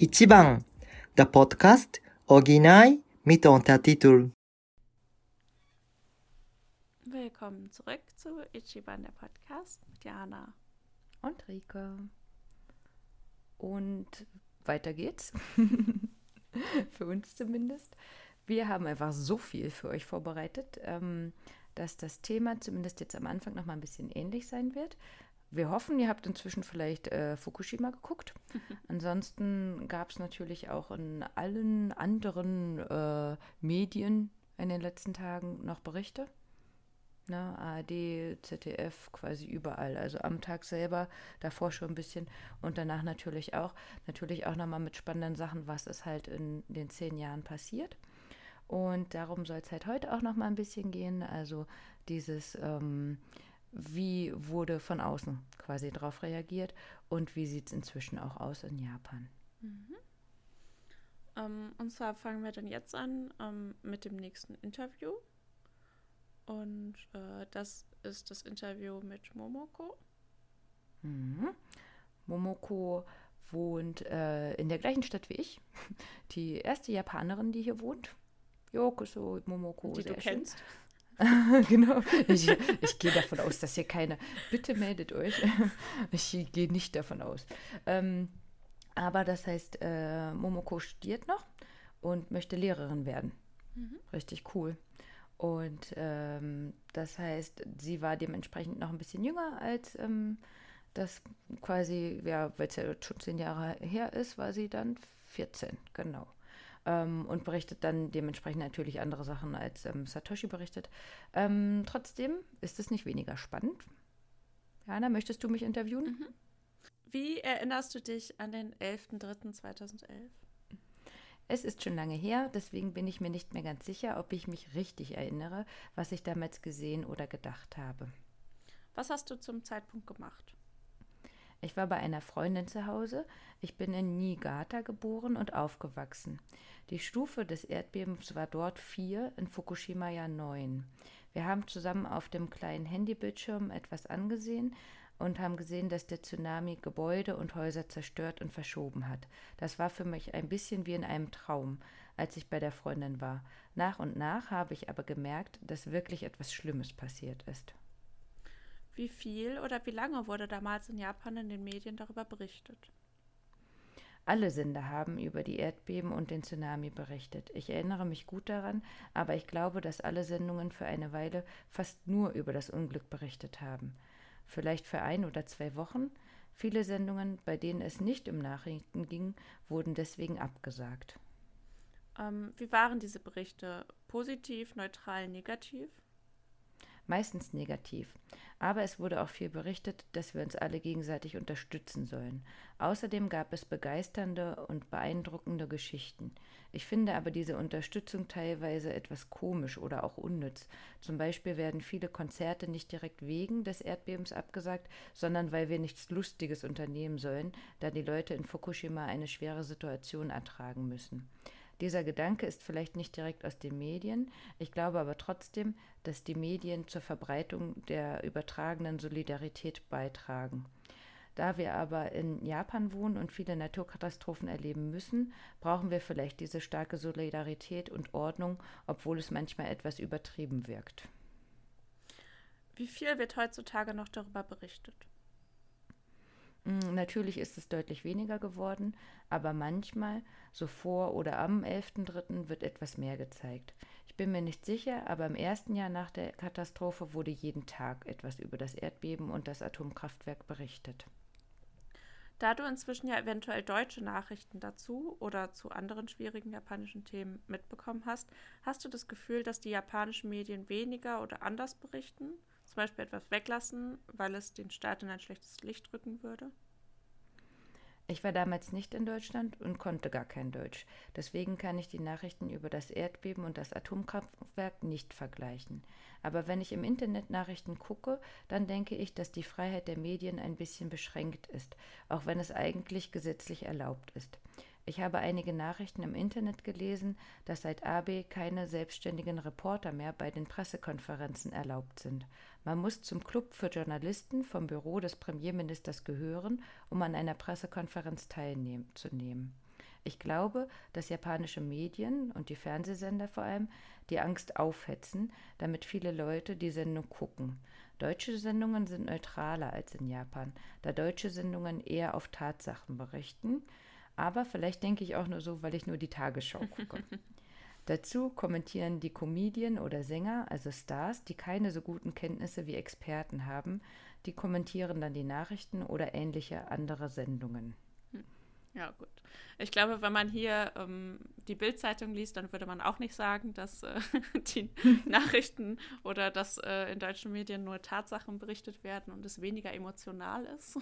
Ichiban, der Podcast Original mit Untertitel. Willkommen zurück zu Ichiban, der Podcast mit Jana und Rika. Und weiter geht's. für uns zumindest. Wir haben einfach so viel für euch vorbereitet, ähm, dass das Thema zumindest jetzt am Anfang noch mal ein bisschen ähnlich sein wird. Wir hoffen, ihr habt inzwischen vielleicht äh, Fukushima geguckt. Ansonsten gab es natürlich auch in allen anderen äh, Medien in den letzten Tagen noch Berichte. Ne, ARD, ZDF, quasi überall. Also am Tag selber, davor schon ein bisschen und danach natürlich auch. Natürlich auch nochmal mit spannenden Sachen, was ist halt in den zehn Jahren passiert. Und darum soll es halt heute auch nochmal ein bisschen gehen. Also dieses, ähm, wie wurde von außen quasi darauf reagiert und wie sieht es inzwischen auch aus in Japan. Mhm. Ähm, und zwar fangen wir dann jetzt an ähm, mit dem nächsten Interview. Und äh, das ist das Interview mit Momoko. Mhm. Momoko wohnt äh, in der gleichen Stadt wie ich. Die erste Japanerin, die hier wohnt. Yokoso Momoko. Die du kennst. genau. Ich, ich gehe davon aus, dass hier keine. Bitte meldet euch. Ich gehe nicht davon aus. Ähm, aber das heißt, äh, Momoko studiert noch und möchte Lehrerin werden. Mhm. Richtig cool. Und ähm, das heißt, sie war dementsprechend noch ein bisschen jünger als ähm, das quasi, ja, weil es ja schon zehn Jahre her ist, war sie dann 14, genau ähm, und berichtet dann dementsprechend natürlich andere Sachen, als ähm, Satoshi berichtet. Ähm, trotzdem ist es nicht weniger spannend. Jana, möchtest du mich interviewen? Mhm. Wie erinnerst du dich an den 11.03.2011? Es ist schon lange her, deswegen bin ich mir nicht mehr ganz sicher, ob ich mich richtig erinnere, was ich damals gesehen oder gedacht habe. Was hast du zum Zeitpunkt gemacht? Ich war bei einer Freundin zu Hause. Ich bin in Niigata geboren und aufgewachsen. Die Stufe des Erdbebens war dort vier, in Fukushima ja neun. Wir haben zusammen auf dem kleinen Handybildschirm etwas angesehen und haben gesehen, dass der Tsunami Gebäude und Häuser zerstört und verschoben hat. Das war für mich ein bisschen wie in einem Traum, als ich bei der Freundin war. Nach und nach habe ich aber gemerkt, dass wirklich etwas Schlimmes passiert ist. Wie viel oder wie lange wurde damals in Japan in den Medien darüber berichtet? Alle Sender haben über die Erdbeben und den Tsunami berichtet. Ich erinnere mich gut daran, aber ich glaube, dass alle Sendungen für eine Weile fast nur über das Unglück berichtet haben. Vielleicht für ein oder zwei Wochen. Viele Sendungen, bei denen es nicht um Nachrichten ging, wurden deswegen abgesagt. Ähm, wie waren diese Berichte? Positiv, neutral, negativ? Meistens negativ. Aber es wurde auch viel berichtet, dass wir uns alle gegenseitig unterstützen sollen. Außerdem gab es begeisternde und beeindruckende Geschichten. Ich finde aber diese Unterstützung teilweise etwas komisch oder auch unnütz. Zum Beispiel werden viele Konzerte nicht direkt wegen des Erdbebens abgesagt, sondern weil wir nichts Lustiges unternehmen sollen, da die Leute in Fukushima eine schwere Situation ertragen müssen. Dieser Gedanke ist vielleicht nicht direkt aus den Medien, ich glaube aber trotzdem, dass die Medien zur Verbreitung der übertragenen Solidarität beitragen. Da wir aber in Japan wohnen und viele Naturkatastrophen erleben müssen, brauchen wir vielleicht diese starke Solidarität und Ordnung, obwohl es manchmal etwas übertrieben wirkt. Wie viel wird heutzutage noch darüber berichtet? Hm, natürlich ist es deutlich weniger geworden, aber manchmal, so vor oder am 11.3., wird etwas mehr gezeigt. Ich bin mir nicht sicher, aber im ersten Jahr nach der Katastrophe wurde jeden Tag etwas über das Erdbeben und das Atomkraftwerk berichtet. Da du inzwischen ja eventuell deutsche Nachrichten dazu oder zu anderen schwierigen japanischen Themen mitbekommen hast, hast du das Gefühl, dass die japanischen Medien weniger oder anders berichten? Zum Beispiel etwas weglassen, weil es den Staat in ein schlechtes Licht rücken würde? Ich war damals nicht in Deutschland und konnte gar kein Deutsch. Deswegen kann ich die Nachrichten über das Erdbeben und das Atomkraftwerk nicht vergleichen. Aber wenn ich im Internet Nachrichten gucke, dann denke ich, dass die Freiheit der Medien ein bisschen beschränkt ist, auch wenn es eigentlich gesetzlich erlaubt ist. Ich habe einige Nachrichten im Internet gelesen, dass seit AB keine selbstständigen Reporter mehr bei den Pressekonferenzen erlaubt sind. Man muss zum Club für Journalisten vom Büro des Premierministers gehören, um an einer Pressekonferenz teilzunehmen. Ich glaube, dass japanische Medien und die Fernsehsender vor allem die Angst aufhetzen, damit viele Leute die Sendung gucken. Deutsche Sendungen sind neutraler als in Japan, da deutsche Sendungen eher auf Tatsachen berichten. Aber vielleicht denke ich auch nur so, weil ich nur die Tagesschau gucke. Dazu kommentieren die Comedien oder Sänger, also Stars, die keine so guten Kenntnisse wie Experten haben, die kommentieren dann die Nachrichten oder ähnliche andere Sendungen. Hm. Ja, gut. Ich glaube, wenn man hier ähm, die Bildzeitung liest, dann würde man auch nicht sagen, dass äh, die Nachrichten oder dass äh, in deutschen Medien nur Tatsachen berichtet werden und es weniger emotional ist.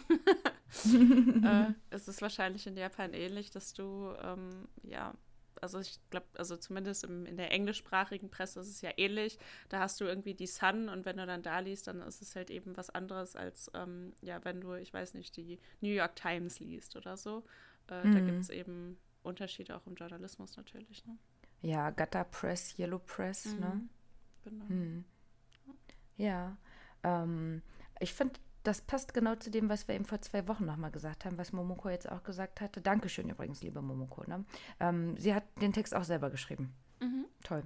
äh, es ist wahrscheinlich in Japan ähnlich, dass du ähm, ja also ich glaube, also zumindest im, in der englischsprachigen Presse ist es ja ähnlich. Da hast du irgendwie die Sun und wenn du dann da liest, dann ist es halt eben was anderes als, ähm, ja, wenn du, ich weiß nicht, die New York Times liest oder so. Äh, mhm. Da gibt es eben Unterschiede auch im Journalismus natürlich. Ne? Ja, Gutter Press, Yellow Press, ne? mhm. ne? Genau. Mhm. Ja, ähm, ich finde das passt genau zu dem, was wir eben vor zwei Wochen nochmal gesagt haben, was Momoko jetzt auch gesagt hatte. Dankeschön übrigens, liebe Momoko. Ne? Ähm, sie hat den Text auch selber geschrieben. Mhm. Toll.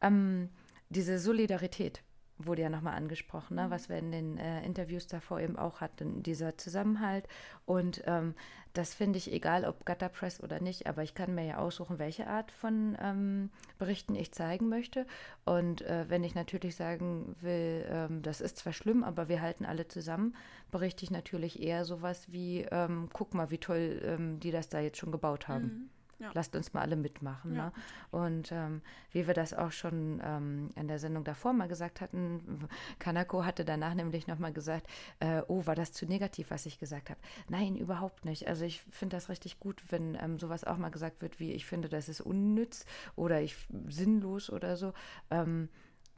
Ähm, diese Solidarität, wurde ja nochmal angesprochen, ne? Mhm. was wir in den äh, Interviews davor eben auch hatten, dieser Zusammenhalt. Und ähm, das finde ich egal, ob Gutter Press oder nicht, aber ich kann mir ja aussuchen, welche Art von ähm, Berichten ich zeigen möchte. Und äh, wenn ich natürlich sagen will, ähm, das ist zwar schlimm, aber wir halten alle zusammen, berichte ich natürlich eher sowas wie, ähm, guck mal, wie toll ähm, die das da jetzt schon gebaut haben. Mhm. Ja. Lasst uns mal alle mitmachen. Ja. Ne? Und ähm, wie wir das auch schon ähm, in der Sendung davor mal gesagt hatten, Kanako hatte danach nämlich nochmal gesagt, äh, oh, war das zu negativ, was ich gesagt habe. Nein, überhaupt nicht. Also ich finde das richtig gut, wenn ähm, sowas auch mal gesagt wird, wie ich finde, das ist unnütz oder ich sinnlos oder so. Ähm,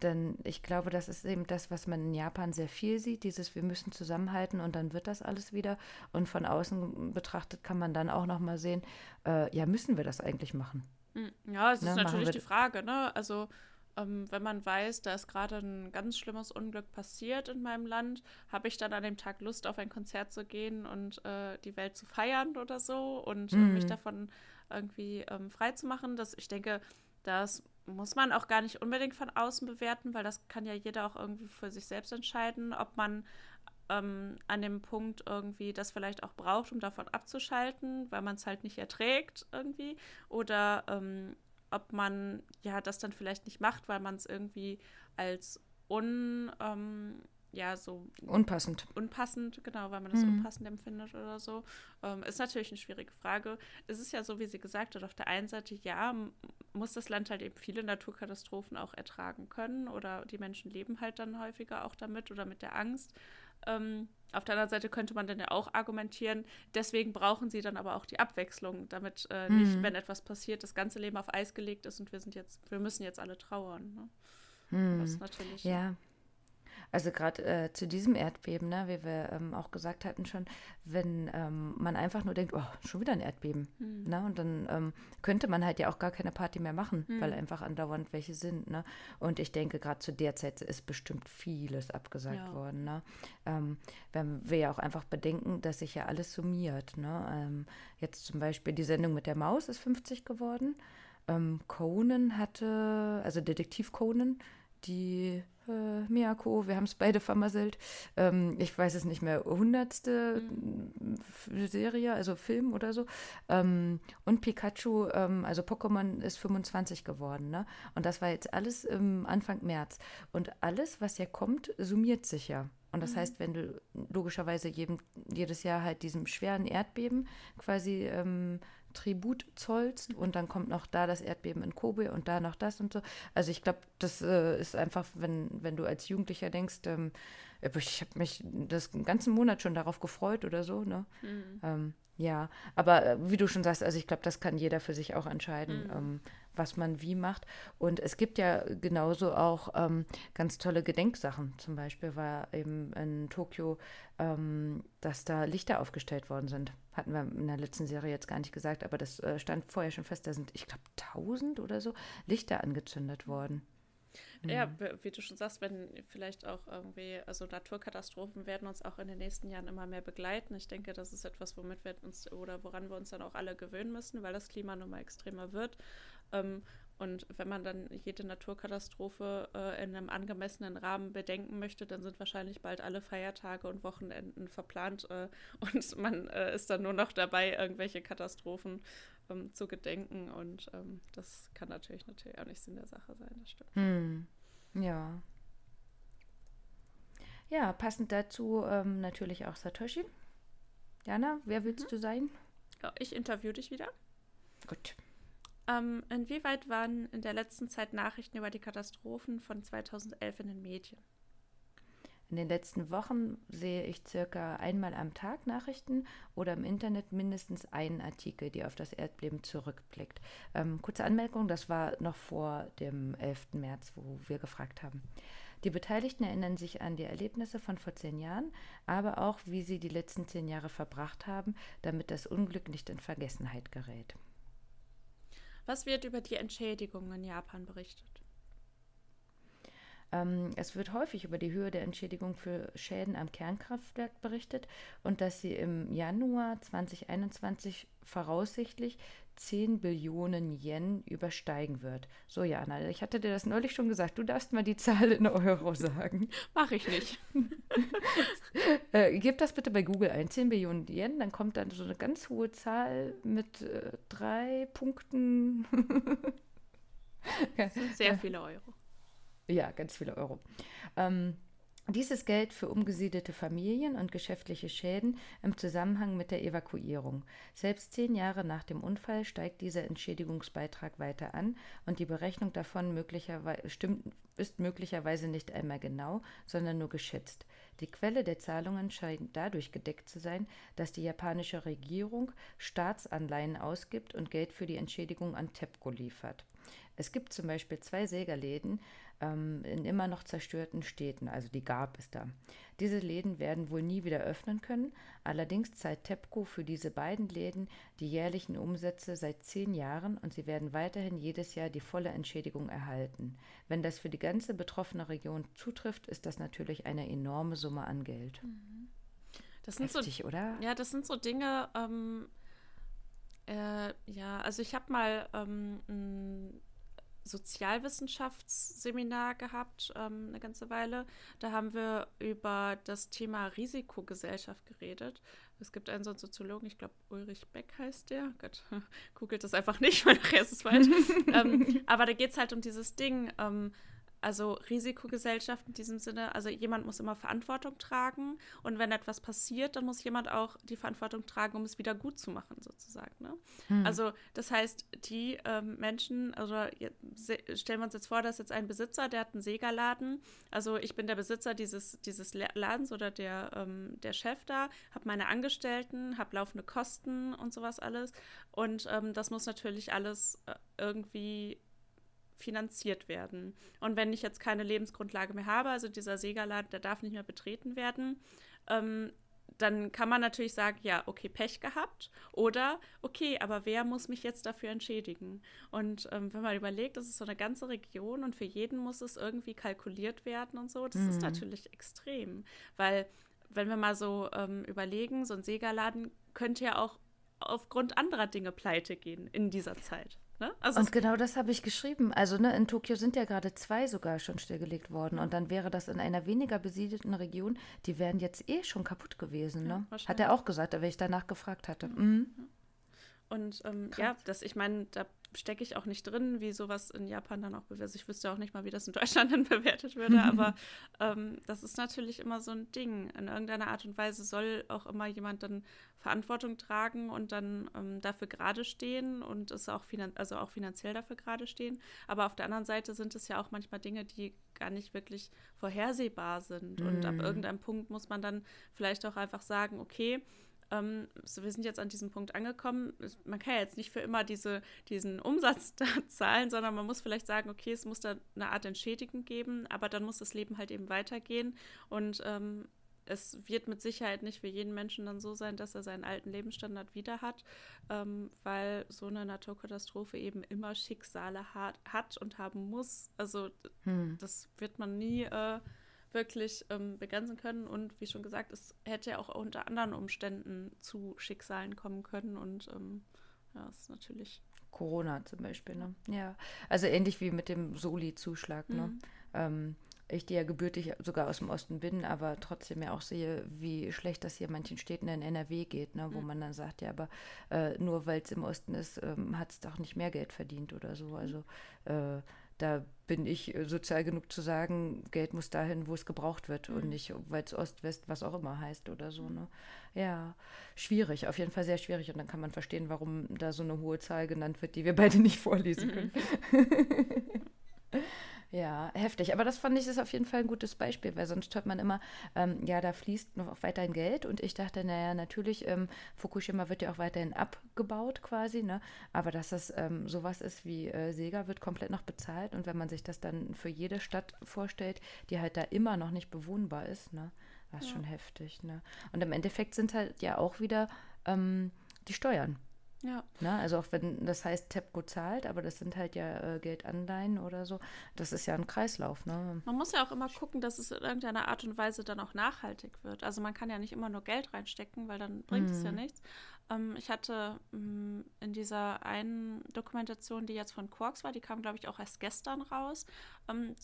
denn ich glaube, das ist eben das, was man in Japan sehr viel sieht, dieses wir müssen zusammenhalten und dann wird das alles wieder. Und von außen betrachtet kann man dann auch noch mal sehen, äh, ja, müssen wir das eigentlich machen? Hm, ja, es ne, ist natürlich die Frage, ne? Also ähm, wenn man weiß, da ist gerade ein ganz schlimmes Unglück passiert in meinem Land, habe ich dann an dem Tag Lust, auf ein Konzert zu gehen und äh, die Welt zu feiern oder so und mhm. mich davon irgendwie ähm, frei zu machen. Das, ich denke, das muss man auch gar nicht unbedingt von außen bewerten, weil das kann ja jeder auch irgendwie für sich selbst entscheiden, ob man ähm, an dem Punkt irgendwie das vielleicht auch braucht, um davon abzuschalten, weil man es halt nicht erträgt irgendwie, oder ähm, ob man ja das dann vielleicht nicht macht, weil man es irgendwie als un ähm, ja, so unpassend. Unpassend, genau, weil man das mhm. unpassend empfindet oder so. Ähm, ist natürlich eine schwierige Frage. Es ist ja so, wie sie gesagt hat, auf der einen Seite, ja, muss das Land halt eben viele Naturkatastrophen auch ertragen können oder die Menschen leben halt dann häufiger auch damit oder mit der Angst. Ähm, auf der anderen Seite könnte man dann ja auch argumentieren, deswegen brauchen sie dann aber auch die Abwechslung, damit äh, nicht, mhm. wenn etwas passiert, das ganze Leben auf Eis gelegt ist und wir sind jetzt, wir müssen jetzt alle trauern. Ne? Mhm. Das ist natürlich. Ja. Also gerade äh, zu diesem Erdbeben, ne, wie wir ähm, auch gesagt hatten schon, wenn ähm, man einfach nur denkt, oh, schon wieder ein Erdbeben. Mhm. Ne? Und dann ähm, könnte man halt ja auch gar keine Party mehr machen, mhm. weil einfach andauernd welche sind. Ne? Und ich denke, gerade zu der Zeit ist bestimmt vieles abgesagt ja. worden. Ne? Ähm, wenn wir ja auch einfach bedenken, dass sich ja alles summiert. Ne? Ähm, jetzt zum Beispiel die Sendung mit der Maus ist 50 geworden. Ähm, Conan hatte, also Detektiv Conan, die äh, Miyako, wir haben es beide vermasselt. Ähm, ich weiß es nicht mehr, hundertste mhm. Serie, also Film oder so. Ähm, und Pikachu, ähm, also Pokémon ist 25 geworden. Ne? Und das war jetzt alles im Anfang März. Und alles, was ja kommt, summiert sich ja. Und das mhm. heißt, wenn du logischerweise jedem, jedes Jahr halt diesem schweren Erdbeben quasi ähm, Tribut zollst und dann kommt noch da das Erdbeben in Kobe und da noch das und so. Also ich glaube, das äh, ist einfach, wenn, wenn du als Jugendlicher denkst, ähm, ich habe mich das ganzen Monat schon darauf gefreut oder so, ne? Mhm. Ähm, ja, aber äh, wie du schon sagst, also ich glaube, das kann jeder für sich auch entscheiden, mhm. ähm, was man wie macht. Und es gibt ja genauso auch ähm, ganz tolle Gedenksachen. Zum Beispiel war eben in Tokio, ähm, dass da Lichter aufgestellt worden sind. Hatten wir in der letzten Serie jetzt gar nicht gesagt, aber das äh, stand vorher schon fest. Da sind, ich glaube, 1000 oder so Lichter angezündet worden. Ja, mhm. wie du schon sagst, wenn vielleicht auch irgendwie, also Naturkatastrophen werden uns auch in den nächsten Jahren immer mehr begleiten. Ich denke, das ist etwas, womit wir uns oder woran wir uns dann auch alle gewöhnen müssen, weil das Klima nun mal extremer wird. Ähm, und wenn man dann jede Naturkatastrophe äh, in einem angemessenen Rahmen bedenken möchte, dann sind wahrscheinlich bald alle Feiertage und Wochenenden verplant äh, und man äh, ist dann nur noch dabei, irgendwelche Katastrophen ähm, zu gedenken. Und ähm, das kann natürlich natürlich auch nicht Sinn der Sache sein, das stimmt. Hm. Ja. Ja, passend dazu ähm, natürlich auch Satoshi. Jana, wer willst mhm. du sein? Ja, ich interview dich wieder. Gut. Ähm, inwieweit waren in der letzten Zeit Nachrichten über die Katastrophen von 2011 in den Medien? In den letzten Wochen sehe ich circa einmal am Tag Nachrichten oder im Internet mindestens einen Artikel, der auf das Erdbeben zurückblickt. Ähm, kurze Anmerkung, das war noch vor dem 11. März, wo wir gefragt haben. Die Beteiligten erinnern sich an die Erlebnisse von vor zehn Jahren, aber auch, wie sie die letzten zehn Jahre verbracht haben, damit das Unglück nicht in Vergessenheit gerät. Was wird über die Entschädigungen in Japan berichtet? Ähm, es wird häufig über die Höhe der Entschädigung für Schäden am Kernkraftwerk berichtet und dass sie im Januar 2021 voraussichtlich 10 Billionen Yen übersteigen wird. So, Jana, ich hatte dir das neulich schon gesagt. Du darfst mal die Zahl in Euro sagen. Mach ich nicht. äh, gib das bitte bei Google ein. 10 Billionen Yen, dann kommt dann so eine ganz hohe Zahl mit äh, drei Punkten. sind sehr viele Euro. Ja, ganz viele Euro. Ähm, dieses Geld für umgesiedelte Familien und geschäftliche Schäden im Zusammenhang mit der Evakuierung. Selbst zehn Jahre nach dem Unfall steigt dieser Entschädigungsbeitrag weiter an und die Berechnung davon möglicherweise, stimmt, ist möglicherweise nicht einmal genau, sondern nur geschätzt. Die Quelle der Zahlungen scheint dadurch gedeckt zu sein, dass die japanische Regierung Staatsanleihen ausgibt und Geld für die Entschädigung an TEPCO liefert. Es gibt zum Beispiel zwei Sägerläden, ähm, in immer noch zerstörten Städten, also die gab es da. Diese Läden werden wohl nie wieder öffnen können, allerdings zahlt TEPCO für diese beiden Läden die jährlichen Umsätze seit zehn Jahren und sie werden weiterhin jedes Jahr die volle Entschädigung erhalten. Wenn das für die ganze betroffene Region zutrifft, ist das natürlich eine enorme Summe an Geld. Mhm. Das sind Heftig, so, oder? Ja, das sind so Dinge, ähm, äh, ja, also ich habe mal ähm, Sozialwissenschaftsseminar gehabt, ähm, eine ganze Weile. Da haben wir über das Thema Risikogesellschaft geredet. Es gibt einen so einen Soziologen, ich glaube Ulrich Beck heißt der. Gott, googelt das einfach nicht, weil nachher ist es falsch. ähm, aber da geht es halt um dieses Ding, ähm, also Risikogesellschaft in diesem Sinne, also jemand muss immer Verantwortung tragen und wenn etwas passiert, dann muss jemand auch die Verantwortung tragen, um es wieder gut zu machen, sozusagen. Ne? Hm. Also das heißt, die ähm, Menschen, also stellen wir uns jetzt vor, dass jetzt ein Besitzer, der hat einen Segerladen, also ich bin der Besitzer dieses, dieses Ladens oder der, ähm, der Chef da, habe meine Angestellten, habe laufende Kosten und sowas alles und ähm, das muss natürlich alles äh, irgendwie finanziert werden. Und wenn ich jetzt keine Lebensgrundlage mehr habe, also dieser Segerladen, der darf nicht mehr betreten werden, ähm, dann kann man natürlich sagen, ja, okay, Pech gehabt. Oder, okay, aber wer muss mich jetzt dafür entschädigen? Und ähm, wenn man überlegt, das ist so eine ganze Region und für jeden muss es irgendwie kalkuliert werden und so, das mhm. ist natürlich extrem. Weil, wenn wir mal so ähm, überlegen, so ein Segerladen könnte ja auch aufgrund anderer Dinge pleite gehen in dieser Zeit. Ne? Also und genau das habe ich geschrieben. Also ne, in Tokio sind ja gerade zwei sogar schon stillgelegt worden. Und dann wäre das in einer weniger besiedelten Region, die wären jetzt eh schon kaputt gewesen. Ne? Ja, Hat er auch gesagt, wenn ich danach gefragt hatte. Mhm. Und ähm, ja, das, ich meine, da stecke ich auch nicht drin, wie sowas in Japan dann auch bewertet. Also ich wüsste auch nicht mal, wie das in Deutschland dann bewertet würde, aber ähm, das ist natürlich immer so ein Ding. In irgendeiner Art und Weise soll auch immer jemand dann Verantwortung tragen und dann ähm, dafür gerade stehen und es auch, also auch finanziell dafür gerade stehen. Aber auf der anderen Seite sind es ja auch manchmal Dinge, die gar nicht wirklich vorhersehbar sind. Mm. Und ab mhm. irgendeinem Punkt muss man dann vielleicht auch einfach sagen, okay, ähm, so, wir sind jetzt an diesem Punkt angekommen. Man kann ja jetzt nicht für immer diese, diesen Umsatz da zahlen, sondern man muss vielleicht sagen, okay, es muss da eine Art Entschädigung geben, aber dann muss das Leben halt eben weitergehen. Und ähm, es wird mit Sicherheit nicht für jeden Menschen dann so sein, dass er seinen alten Lebensstandard wieder hat, ähm, weil so eine Naturkatastrophe eben immer Schicksale hat, hat und haben muss. Also hm. das wird man nie äh, wirklich ähm, begrenzen können. Und wie schon gesagt, es hätte ja auch unter anderen Umständen zu Schicksalen kommen können. Und ähm, ja, ist natürlich. Corona zum Beispiel, ne? Ja. Also ähnlich wie mit dem Soli-Zuschlag, ne? Mhm. Ähm, ich, die ja gebürtig sogar aus dem Osten bin, aber trotzdem ja auch sehe, wie schlecht das hier manchen Städten in NRW geht, ne, wo mhm. man dann sagt, ja, aber äh, nur weil es im Osten ist, ähm, hat es doch nicht mehr Geld verdient oder so. Also äh, da bin ich äh, sozial genug zu sagen, Geld muss dahin, wo es gebraucht wird mhm. und nicht, weil es Ost, West, was auch immer heißt oder so. Ne? Ja, schwierig, auf jeden Fall sehr schwierig. Und dann kann man verstehen, warum da so eine hohe Zahl genannt wird, die wir beide nicht vorlesen können. Ja, heftig. Aber das fand ich ist auf jeden Fall ein gutes Beispiel, weil sonst hört man immer, ähm, ja, da fließt noch weiterhin Geld. Und ich dachte, naja, natürlich, ähm, Fukushima wird ja auch weiterhin abgebaut quasi, ne? Aber dass das ähm, sowas ist wie äh, Sega wird komplett noch bezahlt. Und wenn man sich das dann für jede Stadt vorstellt, die halt da immer noch nicht bewohnbar ist, ne? Das ist ja. schon heftig, ne? Und im Endeffekt sind halt ja auch wieder ähm, die Steuern. Ja. Na, ne, also auch wenn das heißt TEPCO zahlt, aber das sind halt ja äh, Geldanleihen oder so. Das ist ja ein Kreislauf. Ne? Man muss ja auch immer gucken, dass es in irgendeiner Art und Weise dann auch nachhaltig wird. Also man kann ja nicht immer nur Geld reinstecken, weil dann bringt mhm. es ja nichts. Ähm, ich hatte ähm, in dieser einen Dokumentation, die jetzt von Quarks war, die kam, glaube ich, auch erst gestern raus, ähm,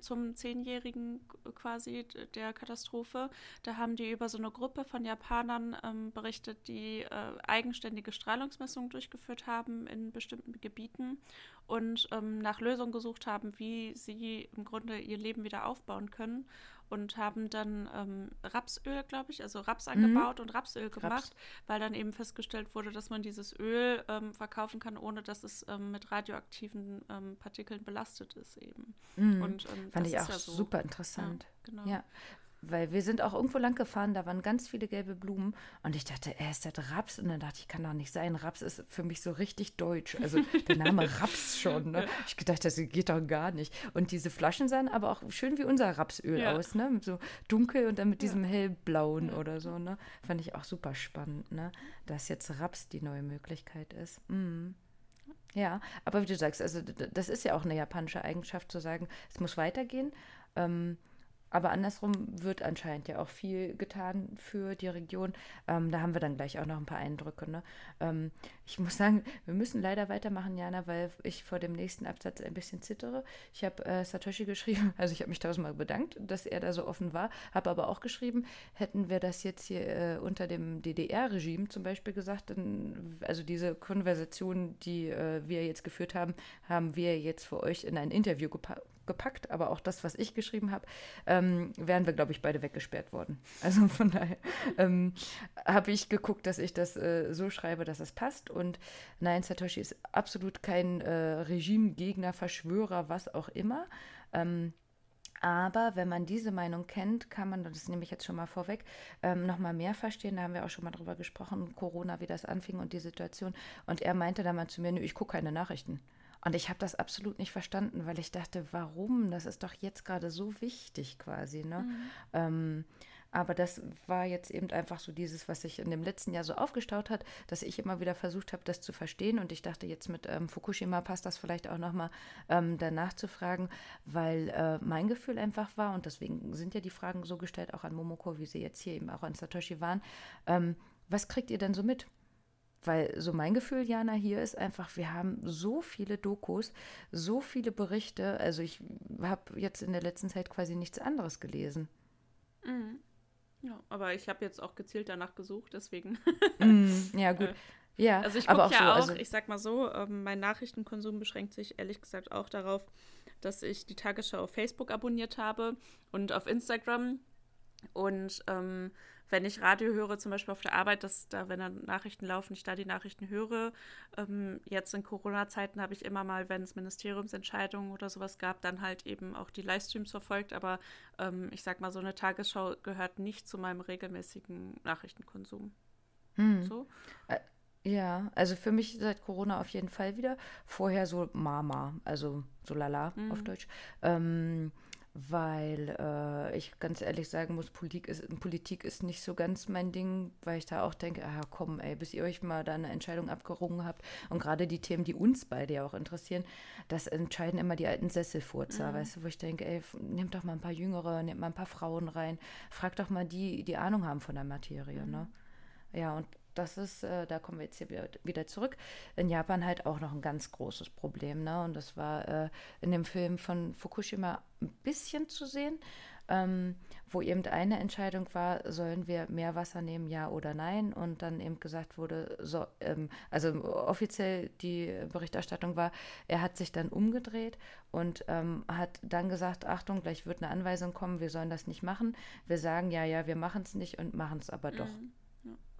zum zehnjährigen quasi der Katastrophe. Da haben die über so eine Gruppe von Japanern ähm, berichtet, die äh, eigenständige Strahlungsmessungen durchgeführt haben in bestimmten Gebieten und ähm, nach Lösungen gesucht haben, wie sie im Grunde ihr Leben wieder aufbauen können und haben dann ähm, Rapsöl, glaube ich, also Raps mhm. angebaut mhm. und Rapsöl gemacht, Raps. weil dann eben festgestellt wurde, dass man dieses Öl ähm, verkaufen kann, ohne dass es ähm, mit radioaktiven ähm, Partikeln belastet ist eben. Mhm. Und, ähm, Fand ich auch ja so. super interessant. Ja, genau. Ja, weil wir sind auch irgendwo lang gefahren, da waren ganz viele gelbe Blumen und ich dachte, er ist das Raps und dann dachte ich, kann doch nicht sein. Raps ist für mich so richtig deutsch. Also der Name Raps schon. Ne? Ich gedacht, das geht doch gar nicht. Und diese Flaschen sahen aber auch schön wie unser Rapsöl ja. aus, ne? So dunkel und dann mit diesem ja. hellblauen ja. oder so, ne? Fand ich auch super spannend, ne? Dass jetzt Raps die neue Möglichkeit ist. Mhm. Ja, aber wie du sagst, also das ist ja auch eine japanische Eigenschaft zu sagen, es muss weitergehen. Ähm, aber andersrum wird anscheinend ja auch viel getan für die Region. Ähm, da haben wir dann gleich auch noch ein paar Eindrücke. Ne? Ähm, ich muss sagen, wir müssen leider weitermachen, Jana, weil ich vor dem nächsten Absatz ein bisschen zittere. Ich habe äh, Satoshi geschrieben, also ich habe mich tausendmal bedankt, dass er da so offen war, habe aber auch geschrieben, hätten wir das jetzt hier äh, unter dem DDR-Regime zum Beispiel gesagt, dann, also diese Konversation, die äh, wir jetzt geführt haben, haben wir jetzt für euch in ein Interview gepackt gepackt, aber auch das, was ich geschrieben habe, ähm, wären wir, glaube ich, beide weggesperrt worden. Also von daher ähm, habe ich geguckt, dass ich das äh, so schreibe, dass es passt. Und nein, Satoshi ist absolut kein äh, Regimegegner, Verschwörer, was auch immer. Ähm, aber wenn man diese Meinung kennt, kann man, das nehme ich jetzt schon mal vorweg, ähm, nochmal mehr verstehen. Da haben wir auch schon mal drüber gesprochen, Corona, wie das anfing und die Situation. Und er meinte dann mal zu mir, ich gucke keine Nachrichten. Und ich habe das absolut nicht verstanden, weil ich dachte, warum? Das ist doch jetzt gerade so wichtig quasi. Ne? Mhm. Ähm, aber das war jetzt eben einfach so dieses, was sich in dem letzten Jahr so aufgestaut hat, dass ich immer wieder versucht habe, das zu verstehen. Und ich dachte, jetzt mit ähm, Fukushima passt das vielleicht auch nochmal ähm, danach zu fragen, weil äh, mein Gefühl einfach war, und deswegen sind ja die Fragen so gestellt, auch an Momoko, wie sie jetzt hier eben auch an Satoshi waren, ähm, was kriegt ihr denn so mit? Weil so mein Gefühl, Jana, hier ist einfach, wir haben so viele Dokus, so viele Berichte. Also ich habe jetzt in der letzten Zeit quasi nichts anderes gelesen. Mhm. Ja, aber ich habe jetzt auch gezielt danach gesucht, deswegen. mm, ja, gut. Äh, ja, also ich gucke ja auch, so, auch also ich sag mal so, ähm, mein Nachrichtenkonsum beschränkt sich ehrlich gesagt auch darauf, dass ich die Tagesschau auf Facebook abonniert habe und auf Instagram. Und ähm, wenn ich Radio höre, zum Beispiel auf der Arbeit, dass da, wenn dann Nachrichten laufen, ich da die Nachrichten höre. Ähm, jetzt in Corona-Zeiten habe ich immer mal, wenn es Ministeriumsentscheidungen oder sowas gab, dann halt eben auch die Livestreams verfolgt. Aber ähm, ich sag mal, so eine Tagesschau gehört nicht zu meinem regelmäßigen Nachrichtenkonsum. Hm. So? Ä ja, also für mich seit Corona auf jeden Fall wieder. Vorher so Mama, also so lala mhm. auf Deutsch. Ähm, weil äh, ich ganz ehrlich sagen muss, Politik ist, Politik ist nicht so ganz mein Ding, weil ich da auch denke, ah komm, ey, bis ihr euch mal da eine Entscheidung abgerungen habt und gerade die Themen, die uns beide ja auch interessieren, das entscheiden immer die alten Sesselfurzer, mhm. weißt du, wo ich denke, ey, nehmt doch mal ein paar Jüngere, nehmt mal ein paar Frauen rein, fragt doch mal die, die Ahnung haben von der Materie, mhm. ne? Ja, und das ist, äh, da kommen wir jetzt hier wieder zurück, in Japan halt auch noch ein ganz großes Problem. Ne? Und das war äh, in dem Film von Fukushima ein bisschen zu sehen, ähm, wo eben eine Entscheidung war, sollen wir mehr Wasser nehmen, ja oder nein? Und dann eben gesagt wurde, so, ähm, also offiziell die Berichterstattung war, er hat sich dann umgedreht und ähm, hat dann gesagt, Achtung, gleich wird eine Anweisung kommen, wir sollen das nicht machen. Wir sagen, ja, ja, wir machen es nicht und machen es aber doch. Mhm.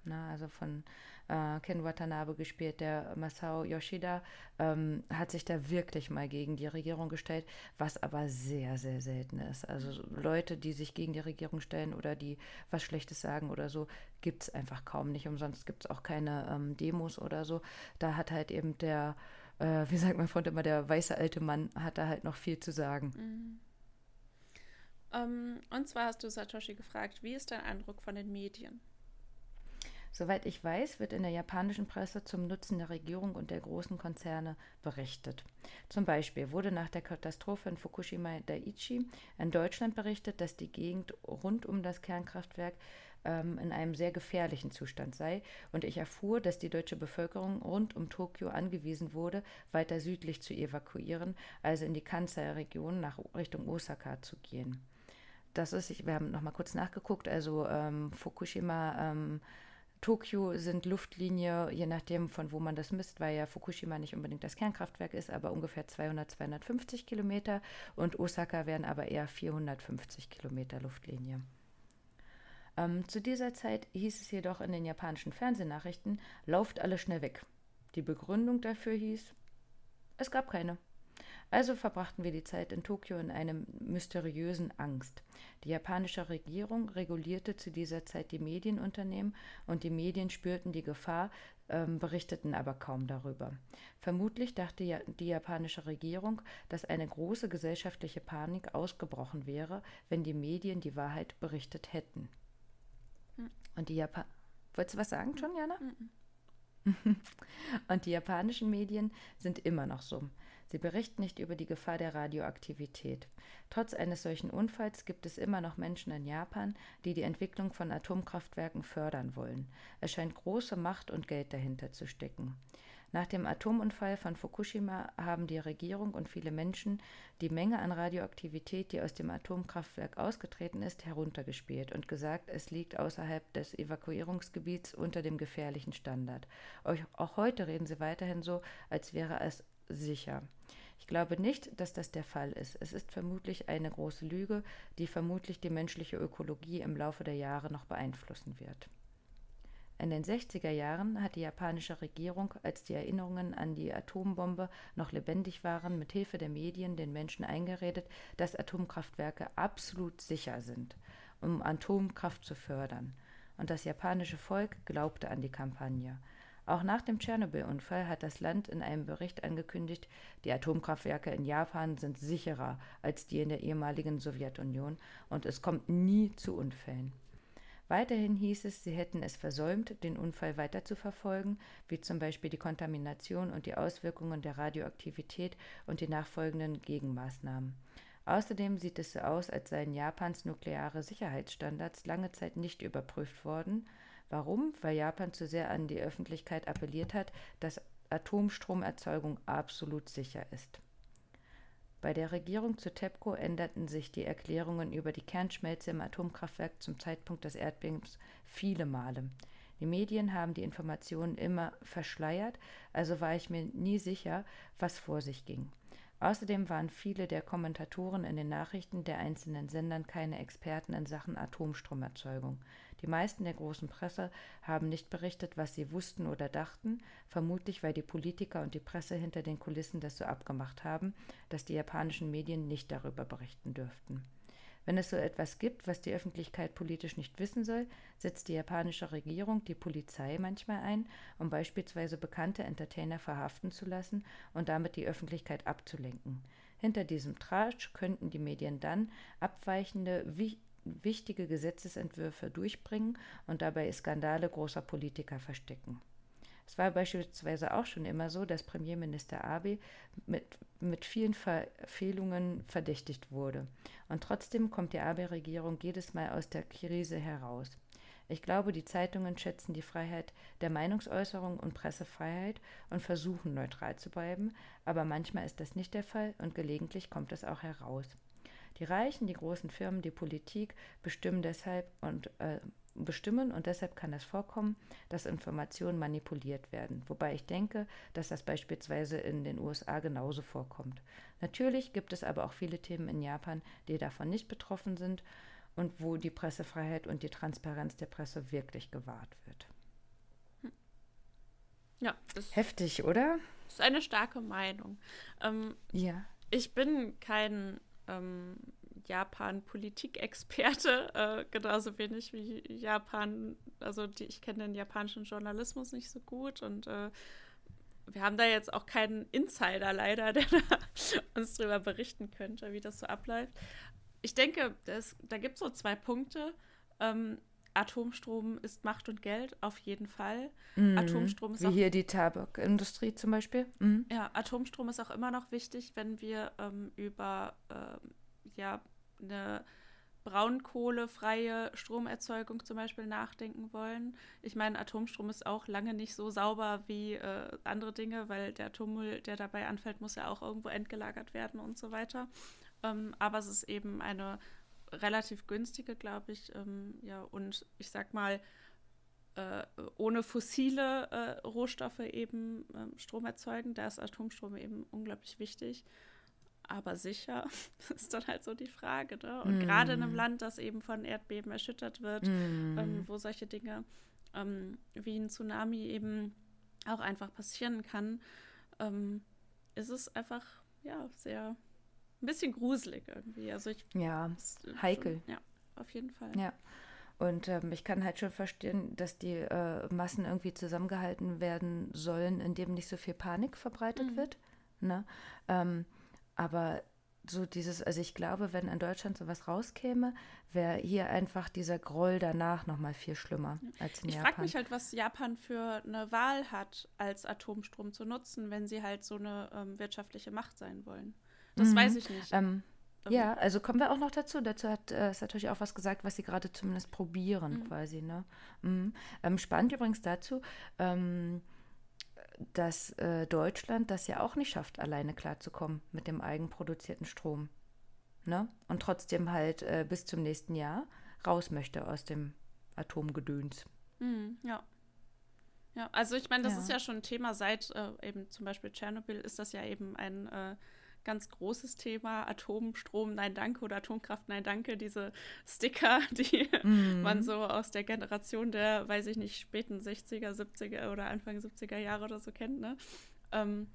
Na, also von äh, Ken Watanabe gespielt, der Masao Yoshida, ähm, hat sich da wirklich mal gegen die Regierung gestellt, was aber sehr, sehr selten ist. Also Leute, die sich gegen die Regierung stellen oder die was Schlechtes sagen oder so, gibt es einfach kaum nicht. Umsonst gibt es auch keine ähm, Demos oder so. Da hat halt eben der, äh, wie sagt mein Freund immer, der weiße alte Mann, hat da halt noch viel zu sagen. Mhm. Um, ähm, und zwar hast du Satoshi gefragt, wie ist dein Eindruck von den Medien? Soweit ich weiß, wird in der japanischen Presse zum Nutzen der Regierung und der großen Konzerne berichtet. Zum Beispiel wurde nach der Katastrophe in Fukushima Daiichi in Deutschland berichtet, dass die Gegend rund um das Kernkraftwerk ähm, in einem sehr gefährlichen Zustand sei und ich erfuhr, dass die deutsche Bevölkerung rund um Tokio angewiesen wurde, weiter südlich zu evakuieren, also in die Kansai-Region nach Richtung Osaka zu gehen. Das ist, wir haben nochmal kurz nachgeguckt, also ähm, Fukushima ähm, Tokio sind Luftlinie, je nachdem von wo man das misst, weil ja Fukushima nicht unbedingt das Kernkraftwerk ist, aber ungefähr 200, 250 Kilometer und Osaka wären aber eher 450 Kilometer Luftlinie. Ähm, zu dieser Zeit hieß es jedoch in den japanischen Fernsehnachrichten, lauft alle schnell weg. Die Begründung dafür hieß, es gab keine. Also verbrachten wir die Zeit in Tokio in einem mysteriösen Angst. Die japanische Regierung regulierte zu dieser Zeit die Medienunternehmen und die Medien spürten die Gefahr, ähm, berichteten aber kaum darüber. Vermutlich dachte ja die japanische Regierung, dass eine große gesellschaftliche Panik ausgebrochen wäre, wenn die Medien die Wahrheit berichtet hätten. Hm. Und die Japan Wolltest du was sagen schon, Jana? Mhm. und die japanischen Medien sind immer noch so. Sie berichten nicht über die Gefahr der Radioaktivität. Trotz eines solchen Unfalls gibt es immer noch Menschen in Japan, die die Entwicklung von Atomkraftwerken fördern wollen. Es scheint große Macht und Geld dahinter zu stecken. Nach dem Atomunfall von Fukushima haben die Regierung und viele Menschen die Menge an Radioaktivität, die aus dem Atomkraftwerk ausgetreten ist, heruntergespielt und gesagt, es liegt außerhalb des Evakuierungsgebiets unter dem gefährlichen Standard. Auch heute reden sie weiterhin so, als wäre es sicher. Ich glaube nicht, dass das der Fall ist. Es ist vermutlich eine große Lüge, die vermutlich die menschliche Ökologie im Laufe der Jahre noch beeinflussen wird. In den 60er Jahren hat die japanische Regierung, als die Erinnerungen an die Atombombe noch lebendig waren, mit Hilfe der Medien den Menschen eingeredet, dass Atomkraftwerke absolut sicher sind, um Atomkraft zu fördern. Und das japanische Volk glaubte an die Kampagne. Auch nach dem Tschernobyl-Unfall hat das Land in einem Bericht angekündigt, die Atomkraftwerke in Japan sind sicherer als die in der ehemaligen Sowjetunion und es kommt nie zu Unfällen. Weiterhin hieß es, sie hätten es versäumt, den Unfall weiter zu verfolgen, wie zum Beispiel die Kontamination und die Auswirkungen der Radioaktivität und die nachfolgenden Gegenmaßnahmen. Außerdem sieht es so aus, als seien Japans nukleare Sicherheitsstandards lange Zeit nicht überprüft worden Warum? Weil Japan zu sehr an die Öffentlichkeit appelliert hat, dass Atomstromerzeugung absolut sicher ist. Bei der Regierung zu TEPCO änderten sich die Erklärungen über die Kernschmelze im Atomkraftwerk zum Zeitpunkt des Erdbebens viele Male. Die Medien haben die Informationen immer verschleiert, also war ich mir nie sicher, was vor sich ging. Außerdem waren viele der Kommentatoren in den Nachrichten der einzelnen Sendern keine Experten in Sachen Atomstromerzeugung. Die meisten der großen Presse haben nicht berichtet, was sie wussten oder dachten, vermutlich weil die Politiker und die Presse hinter den Kulissen das so abgemacht haben, dass die japanischen Medien nicht darüber berichten dürften. Wenn es so etwas gibt, was die Öffentlichkeit politisch nicht wissen soll, setzt die japanische Regierung die Polizei manchmal ein, um beispielsweise bekannte Entertainer verhaften zu lassen und damit die Öffentlichkeit abzulenken. Hinter diesem Tratsch könnten die Medien dann abweichende, wie wichtige Gesetzesentwürfe durchbringen und dabei Skandale großer Politiker verstecken. Es war beispielsweise auch schon immer so, dass Premierminister Abe mit, mit vielen Verfehlungen verdächtigt wurde. Und trotzdem kommt die Abe-Regierung jedes Mal aus der Krise heraus. Ich glaube, die Zeitungen schätzen die Freiheit der Meinungsäußerung und Pressefreiheit und versuchen neutral zu bleiben, aber manchmal ist das nicht der Fall und gelegentlich kommt es auch heraus. Die Reichen, die großen Firmen, die Politik bestimmen deshalb und äh, bestimmen und deshalb kann es vorkommen, dass Informationen manipuliert werden. Wobei ich denke, dass das beispielsweise in den USA genauso vorkommt. Natürlich gibt es aber auch viele Themen in Japan, die davon nicht betroffen sind und wo die Pressefreiheit und die Transparenz der Presse wirklich gewahrt wird. Ja, heftig, oder? Das ist eine starke Meinung. Ähm, ja. Ich bin kein ähm, Japan-Politikexperte, äh, genauso wenig wie Japan, also die, ich kenne den japanischen Journalismus nicht so gut und äh, wir haben da jetzt auch keinen Insider leider, der uns darüber berichten könnte, wie das so abläuft. Ich denke, das, da gibt es so zwei Punkte. Ähm, Atomstrom ist Macht und Geld, auf jeden Fall. Mhm. Atomstrom ist Wie auch, hier die Tabakindustrie zum Beispiel. Mhm. Ja, Atomstrom ist auch immer noch wichtig, wenn wir ähm, über ähm, ja, eine braunkohlefreie Stromerzeugung zum Beispiel nachdenken wollen. Ich meine, Atomstrom ist auch lange nicht so sauber wie äh, andere Dinge, weil der Atommüll, der dabei anfällt, muss ja auch irgendwo entgelagert werden und so weiter. Ähm, aber es ist eben eine relativ günstige, glaube ich. Ähm, ja, und ich sag mal, äh, ohne fossile äh, Rohstoffe eben äh, Strom erzeugen. Da ist Atomstrom eben unglaublich wichtig aber sicher ist dann halt so die Frage. Ne? Und mm. gerade in einem Land, das eben von Erdbeben erschüttert wird, mm. ähm, wo solche Dinge ähm, wie ein Tsunami eben auch einfach passieren kann, ähm, ist es einfach ja sehr ein bisschen gruselig irgendwie. Also ich ja heikel. Schon, ja, auf jeden Fall. Ja. Und ähm, ich kann halt schon verstehen, dass die äh, Massen irgendwie zusammengehalten werden sollen, indem nicht so viel Panik verbreitet mhm. wird. Ne? Ähm, aber so dieses, also ich glaube, wenn in Deutschland sowas rauskäme, wäre hier einfach dieser Groll danach nochmal viel schlimmer als in ich Japan. Ich frage mich halt, was Japan für eine Wahl hat, als Atomstrom zu nutzen, wenn sie halt so eine ähm, wirtschaftliche Macht sein wollen. Das mhm. weiß ich nicht. Ähm, ähm, ja, also kommen wir auch noch dazu. Dazu hat äh, natürlich auch was gesagt, was sie gerade zumindest probieren, mhm. quasi. Ne? Mhm. Ähm, spannend übrigens dazu. Ähm, dass äh, Deutschland das ja auch nicht schafft, alleine klarzukommen mit dem eigenproduzierten Strom. Ne? Und trotzdem halt äh, bis zum nächsten Jahr raus möchte aus dem Atomgedöns. Mhm, ja. Ja, also ich meine, das ja. ist ja schon ein Thema seit äh, eben zum Beispiel Tschernobyl ist das ja eben ein äh, ganz großes Thema. Atomstrom, nein, danke oder Atomkraft, nein, danke. Diese Sticker, die mhm. man so aus der Generation der, weiß ich nicht, späten 60er, 70er oder Anfang 70er Jahre oder so kennt, ne? Ähm,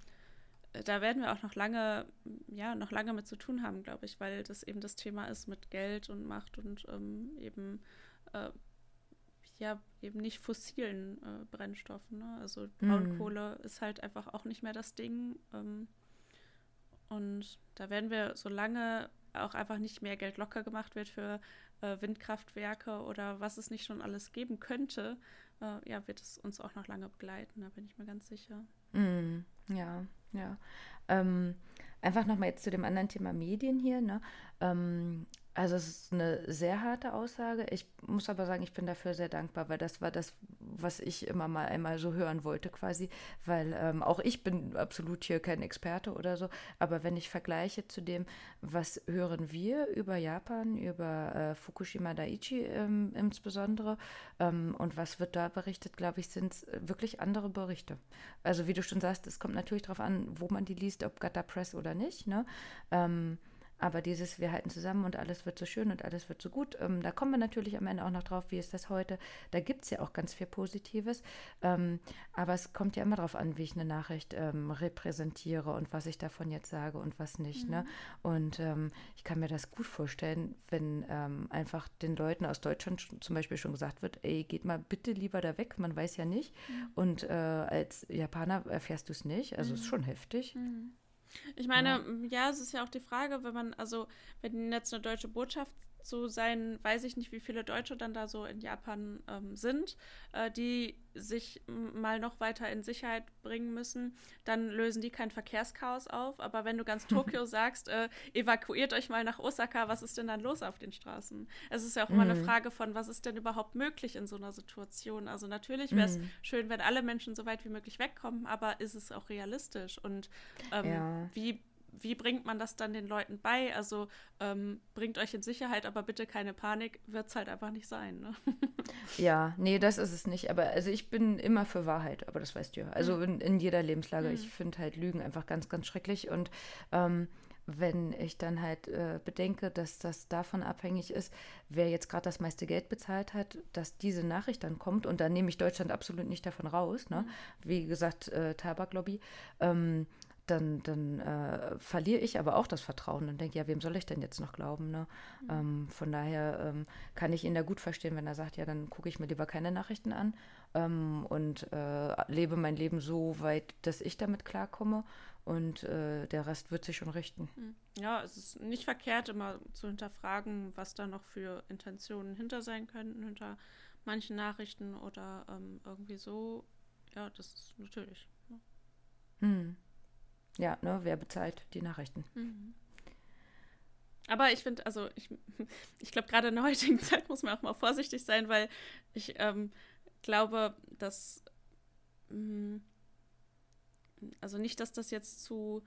da werden wir auch noch lange, ja, noch lange mit zu tun haben, glaube ich, weil das eben das Thema ist mit Geld und Macht und ähm, eben äh, ja, eben nicht fossilen äh, Brennstoffen. Ne? Also Braunkohle mm. ist halt einfach auch nicht mehr das Ding. Ähm, und da werden wir, solange auch einfach nicht mehr Geld locker gemacht wird für äh, Windkraftwerke oder was es nicht schon alles geben könnte, äh, ja, wird es uns auch noch lange begleiten, da bin ich mir ganz sicher. Mm, ja, ja. Ähm, einfach nochmal jetzt zu dem anderen Thema Medien hier. Ne? Ähm, also es ist eine sehr harte Aussage. Ich muss aber sagen, ich bin dafür sehr dankbar, weil das war das, was ich immer mal einmal so hören wollte quasi, weil ähm, auch ich bin absolut hier kein Experte oder so, aber wenn ich vergleiche zu dem, was hören wir über Japan, über äh, Fukushima Daiichi ähm, insbesondere ähm, und was wird da berichtet, glaube ich, sind es wirklich andere Berichte. Also wie du schon sagst, es kommt natürlich darauf an, wo man die liest, ob Gata Press oder nicht. Ne? Aber dieses, wir halten zusammen und alles wird so schön und alles wird so gut, ähm, da kommen wir natürlich am Ende auch noch drauf, wie ist das heute. Da gibt es ja auch ganz viel Positives. Ähm, aber es kommt ja immer darauf an, wie ich eine Nachricht ähm, repräsentiere und was ich davon jetzt sage und was nicht. Ne? Mhm. Ne? Und ähm, ich kann mir das gut vorstellen, wenn ähm, einfach den Leuten aus Deutschland zum Beispiel schon gesagt wird, ey, geht mal bitte lieber da weg, man weiß ja nicht. Mhm. Und äh, als Japaner erfährst du es nicht. Also mhm. ist schon heftig. Ich meine, ja. ja, es ist ja auch die Frage, wenn man, also, wenn jetzt eine deutsche Botschaft so sein, weiß ich nicht, wie viele Deutsche dann da so in Japan ähm, sind, äh, die sich mal noch weiter in Sicherheit bringen müssen, dann lösen die kein Verkehrschaos auf. Aber wenn du ganz Tokio sagst, äh, evakuiert euch mal nach Osaka, was ist denn dann los auf den Straßen? Es ist ja auch immer mhm. eine Frage von, was ist denn überhaupt möglich in so einer Situation? Also natürlich wäre es mhm. schön, wenn alle Menschen so weit wie möglich wegkommen, aber ist es auch realistisch? Und ähm, ja. wie wie bringt man das dann den Leuten bei? Also ähm, bringt euch in Sicherheit, aber bitte keine Panik, wird es halt einfach nicht sein. Ne? Ja, nee, das ist es nicht. Aber also ich bin immer für Wahrheit, aber das weißt du ja. Also mhm. in, in, jeder Lebenslage. Mhm. Ich finde halt Lügen einfach ganz, ganz schrecklich. Und ähm, wenn ich dann halt äh, bedenke, dass das davon abhängig ist, wer jetzt gerade das meiste Geld bezahlt hat, dass diese Nachricht dann kommt, und da nehme ich Deutschland absolut nicht davon raus, ne? Mhm. wie gesagt, äh, Tabaklobby, ähm, dann, dann äh, verliere ich aber auch das Vertrauen und denke, ja, wem soll ich denn jetzt noch glauben? Ne? Mhm. Ähm, von daher ähm, kann ich ihn da gut verstehen, wenn er sagt, ja, dann gucke ich mir lieber keine Nachrichten an ähm, und äh, lebe mein Leben so weit, dass ich damit klarkomme und äh, der Rest wird sich schon richten. Mhm. Ja, es ist nicht verkehrt, immer zu hinterfragen, was da noch für Intentionen hinter sein könnten, hinter manchen Nachrichten oder ähm, irgendwie so. Ja, das ist natürlich. Ne? Mhm ja, ne, wer bezahlt die Nachrichten? Mhm. Aber ich finde, also ich, ich glaube, gerade in der heutigen Zeit muss man auch mal vorsichtig sein, weil ich ähm, glaube, dass mm, also nicht, dass das jetzt zu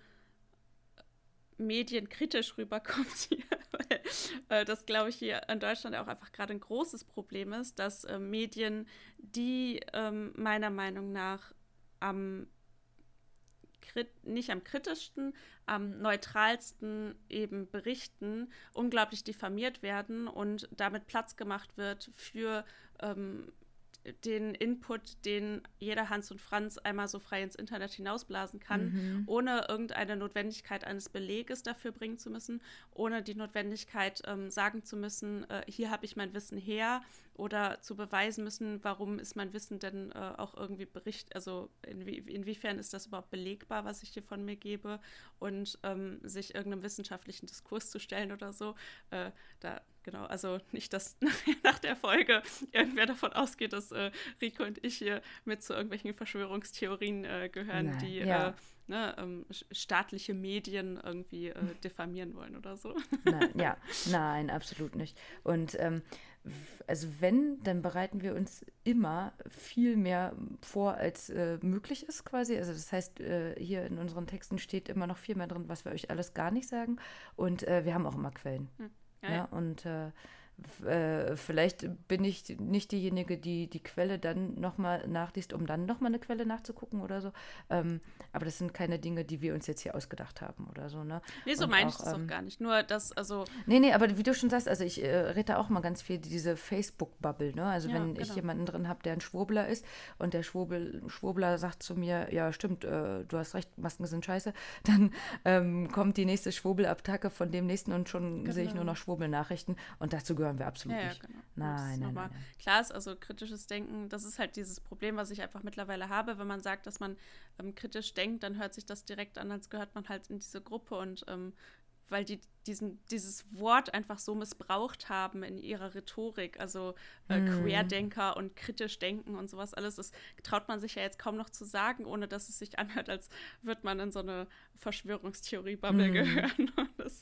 medienkritisch rüberkommt hier, weil äh, das, glaube ich, hier in Deutschland auch einfach gerade ein großes Problem ist, dass äh, Medien, die ähm, meiner Meinung nach am nicht am kritischsten, am neutralsten eben berichten, unglaublich diffamiert werden und damit Platz gemacht wird für ähm, den Input, den jeder Hans und Franz einmal so frei ins Internet hinausblasen kann, mhm. ohne irgendeine Notwendigkeit eines Beleges dafür bringen zu müssen, ohne die Notwendigkeit ähm, sagen zu müssen, äh, hier habe ich mein Wissen her oder zu beweisen müssen, warum ist mein Wissen denn äh, auch irgendwie bericht, also inwie inwiefern ist das überhaupt belegbar, was ich hier von mir gebe und ähm, sich irgendeinem wissenschaftlichen Diskurs zu stellen oder so. Äh, da Genau, also nicht, dass nach der Folge irgendwer davon ausgeht, dass äh, Rico und ich hier mit zu irgendwelchen Verschwörungstheorien äh, gehören, Nein, die ja. äh, ne, ähm, staatliche Medien irgendwie äh, diffamieren wollen oder so. Nein, ja, nein, absolut nicht. Und ähm, also wenn, dann bereiten wir uns immer viel mehr vor, als äh, möglich ist quasi. Also das heißt, äh, hier in unseren Texten steht immer noch viel mehr drin, was wir euch alles gar nicht sagen. Und äh, wir haben auch immer Quellen. Hm. Ja, ja. Und äh, vielleicht bin ich nicht diejenige, die die Quelle dann nochmal nachliest, um dann nochmal eine Quelle nachzugucken oder so. Ähm, aber das sind keine Dinge, die wir uns jetzt hier ausgedacht haben oder so, ne? Nee, so meine ich das ähm, auch gar nicht. Nur das, also. Nee, nee, aber wie du schon sagst, also ich äh, rede auch mal ganz viel diese Facebook-Bubble, ne? Also ja, wenn genau. ich jemanden drin habe, der ein Schwurbler ist und der Schwurbel, Schwurbler sagt zu mir, ja, stimmt, äh, du hast recht, Masken sind scheiße, dann ähm, kommt die nächste Schwurbelattacke von dem nächsten und schon genau. sehe ich nur noch Schwurbelnachrichten und dazu gehören wir absolut ja, nicht. Ja, genau. Nein, nein, nein, nein. Klar ist also kritisches Denken, das ist halt dieses Problem, was ich einfach mittlerweile habe. Wenn man sagt, dass man ähm, kritisch denkt, dann hört sich das direkt an, als gehört man halt in diese Gruppe und ähm, weil die diesen, dieses Wort einfach so missbraucht haben in ihrer Rhetorik. Also äh, mm. Querdenker und kritisch denken und sowas alles. Das traut man sich ja jetzt kaum noch zu sagen, ohne dass es sich anhört, als würde man in so eine Verschwörungstheorie-Bubble mm. gehören.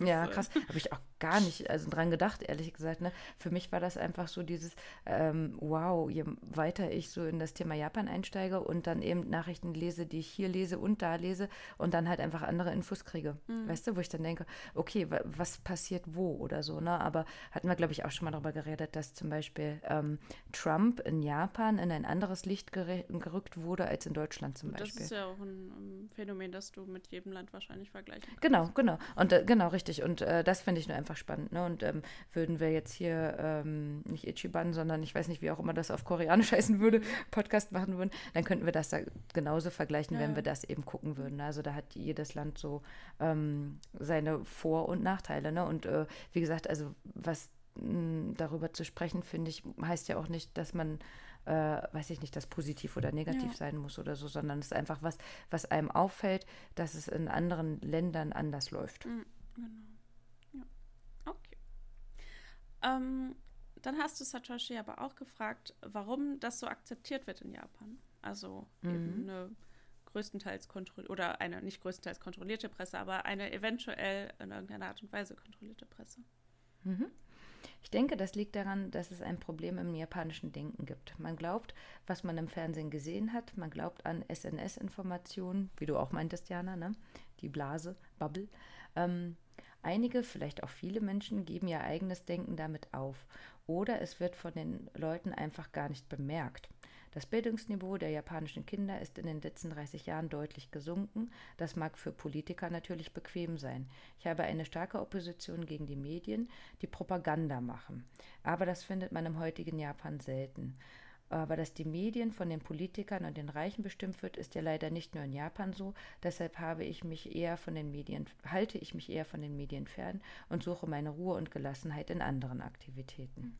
Ja, ist, äh, krass. Habe ich auch gar nicht also dran gedacht, ehrlich gesagt. Ne? Für mich war das einfach so dieses, ähm, wow, je weiter ich so in das Thema Japan einsteige und dann eben Nachrichten lese, die ich hier lese und da lese und dann halt einfach andere Infos kriege. Mm. Weißt du, wo ich dann denke, okay, was passiert wo oder so, ne? Aber hatten wir, glaube ich, auch schon mal darüber geredet, dass zum Beispiel ähm, Trump in Japan in ein anderes Licht gerückt wurde als in Deutschland zum Beispiel. Das ist ja auch ein, ein Phänomen, das du mit jedem Land wahrscheinlich vergleichen kannst. Genau, genau. Und äh, genau, richtig. Und äh, das finde ich nur einfach spannend. Ne? Und ähm, würden wir jetzt hier ähm, nicht Ichiban, sondern ich weiß nicht, wie auch immer das auf Koreanisch heißen würde, Podcast machen würden, dann könnten wir das da genauso vergleichen, ja. wenn wir das eben gucken würden. Also da hat jedes Land so ähm, seine Vor- und Nachteile. Ne? Und äh, wie gesagt, also was mh, darüber zu sprechen, finde ich, heißt ja auch nicht, dass man äh, weiß ich nicht, das positiv oder negativ ja. sein muss oder so, sondern es ist einfach was, was einem auffällt, dass es in anderen Ländern anders läuft. Mhm, genau. Ja. Okay. Ähm, dann hast du Satoshi aber auch gefragt, warum das so akzeptiert wird in Japan. Also mhm. eben eine größtenteils kontrollierte oder eine nicht größtenteils kontrollierte Presse, aber eine eventuell in irgendeiner Art und Weise kontrollierte Presse. Mhm. Ich denke, das liegt daran, dass es ein Problem im japanischen Denken gibt. Man glaubt, was man im Fernsehen gesehen hat, man glaubt an SNS-Informationen, wie du auch meintest, Jana, ne? die Blase, Bubble. Ähm, einige, vielleicht auch viele Menschen, geben ihr eigenes Denken damit auf. Oder es wird von den Leuten einfach gar nicht bemerkt. Das Bildungsniveau der japanischen Kinder ist in den letzten 30 Jahren deutlich gesunken. Das mag für Politiker natürlich bequem sein. Ich habe eine starke Opposition gegen die Medien, die Propaganda machen. Aber das findet man im heutigen Japan selten. Aber dass die Medien von den Politikern und den Reichen bestimmt wird, ist ja leider nicht nur in Japan so. Deshalb habe ich mich eher von den Medien, halte ich mich eher von den Medien fern und suche meine Ruhe und Gelassenheit in anderen Aktivitäten.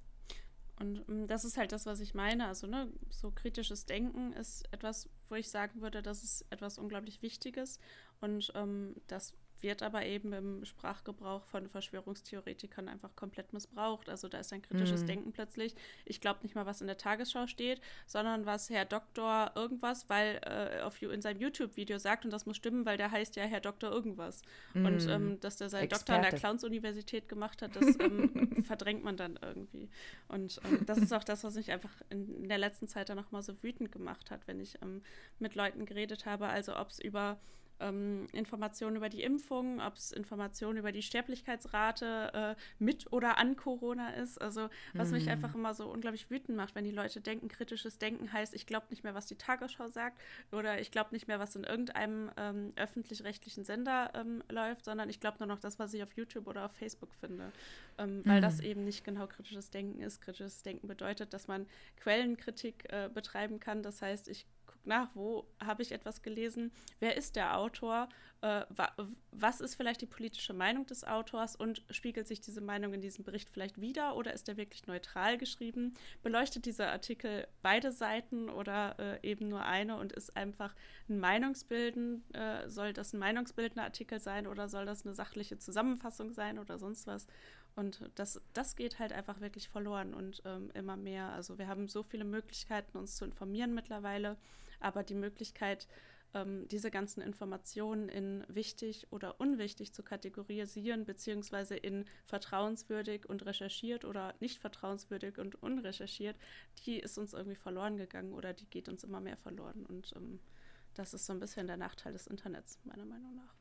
Und mm, das ist halt das, was ich meine. Also, ne, so kritisches Denken ist etwas, wo ich sagen würde, das ist etwas unglaublich Wichtiges. Und ähm, das wird aber eben im Sprachgebrauch von Verschwörungstheoretikern einfach komplett missbraucht. Also da ist ein kritisches mm. Denken plötzlich. Ich glaube nicht mal, was in der Tagesschau steht, sondern was Herr Doktor irgendwas, weil äh, auf, in seinem YouTube-Video sagt, und das muss stimmen, weil der heißt ja Herr Doktor irgendwas. Mm. Und ähm, dass der seinen Doktor an der Clowns-Universität gemacht hat, das ähm, verdrängt man dann irgendwie. Und ähm, das ist auch das, was mich einfach in, in der letzten Zeit dann nochmal so wütend gemacht hat, wenn ich ähm, mit Leuten geredet habe. Also ob es über ähm, Informationen über die Impfung, ob es Informationen über die Sterblichkeitsrate äh, mit oder an Corona ist. Also was mm. mich mhm. einfach immer so unglaublich wütend macht, wenn die Leute denken, kritisches Denken heißt, ich glaube nicht mehr, was die Tagesschau sagt oder ich glaube nicht mehr, was in irgendeinem ähm, öffentlich-rechtlichen Sender ähm, läuft, sondern ich glaube nur noch das, was ich auf YouTube oder auf Facebook finde. Mm. Weil das mhm. eben nicht genau kritisches Denken ist. Kritisches Denken bedeutet, dass man Quellenkritik äh, betreiben kann. Das heißt, ich nach, wo habe ich etwas gelesen, wer ist der Autor, äh, wa was ist vielleicht die politische Meinung des Autors und spiegelt sich diese Meinung in diesem Bericht vielleicht wieder oder ist er wirklich neutral geschrieben? Beleuchtet dieser Artikel beide Seiten oder äh, eben nur eine und ist einfach ein Meinungsbilden? Äh, soll das ein meinungsbildender Artikel sein oder soll das eine sachliche Zusammenfassung sein oder sonst was? Und das, das geht halt einfach wirklich verloren und ähm, immer mehr. Also wir haben so viele Möglichkeiten, uns zu informieren mittlerweile aber die Möglichkeit, ähm, diese ganzen Informationen in wichtig oder unwichtig zu kategorisieren, beziehungsweise in vertrauenswürdig und recherchiert oder nicht vertrauenswürdig und unrecherchiert, die ist uns irgendwie verloren gegangen oder die geht uns immer mehr verloren. Und ähm, das ist so ein bisschen der Nachteil des Internets, meiner Meinung nach.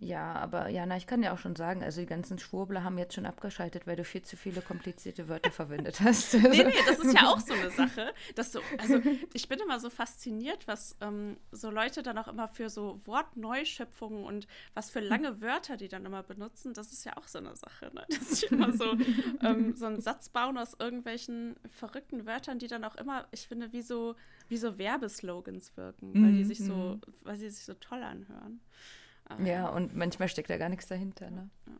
Ja, aber Jana, ich kann ja auch schon sagen, also die ganzen Schwurbler haben jetzt schon abgeschaltet, weil du viel zu viele komplizierte Wörter verwendet hast. nee, nee, das ist ja auch so eine Sache. Dass so, also ich bin immer so fasziniert, was ähm, so Leute dann auch immer für so Wortneuschöpfungen und was für lange Wörter die dann immer benutzen, das ist ja auch so eine Sache. Ne? Dass sie immer so, ähm, so einen Satz bauen aus irgendwelchen verrückten Wörtern, die dann auch immer, ich finde, wie so, wie so Werbeslogans wirken, weil die sich so, mhm. weil sie sich so toll anhören. Ja, und manchmal steckt da gar nichts dahinter. Ne? Ja.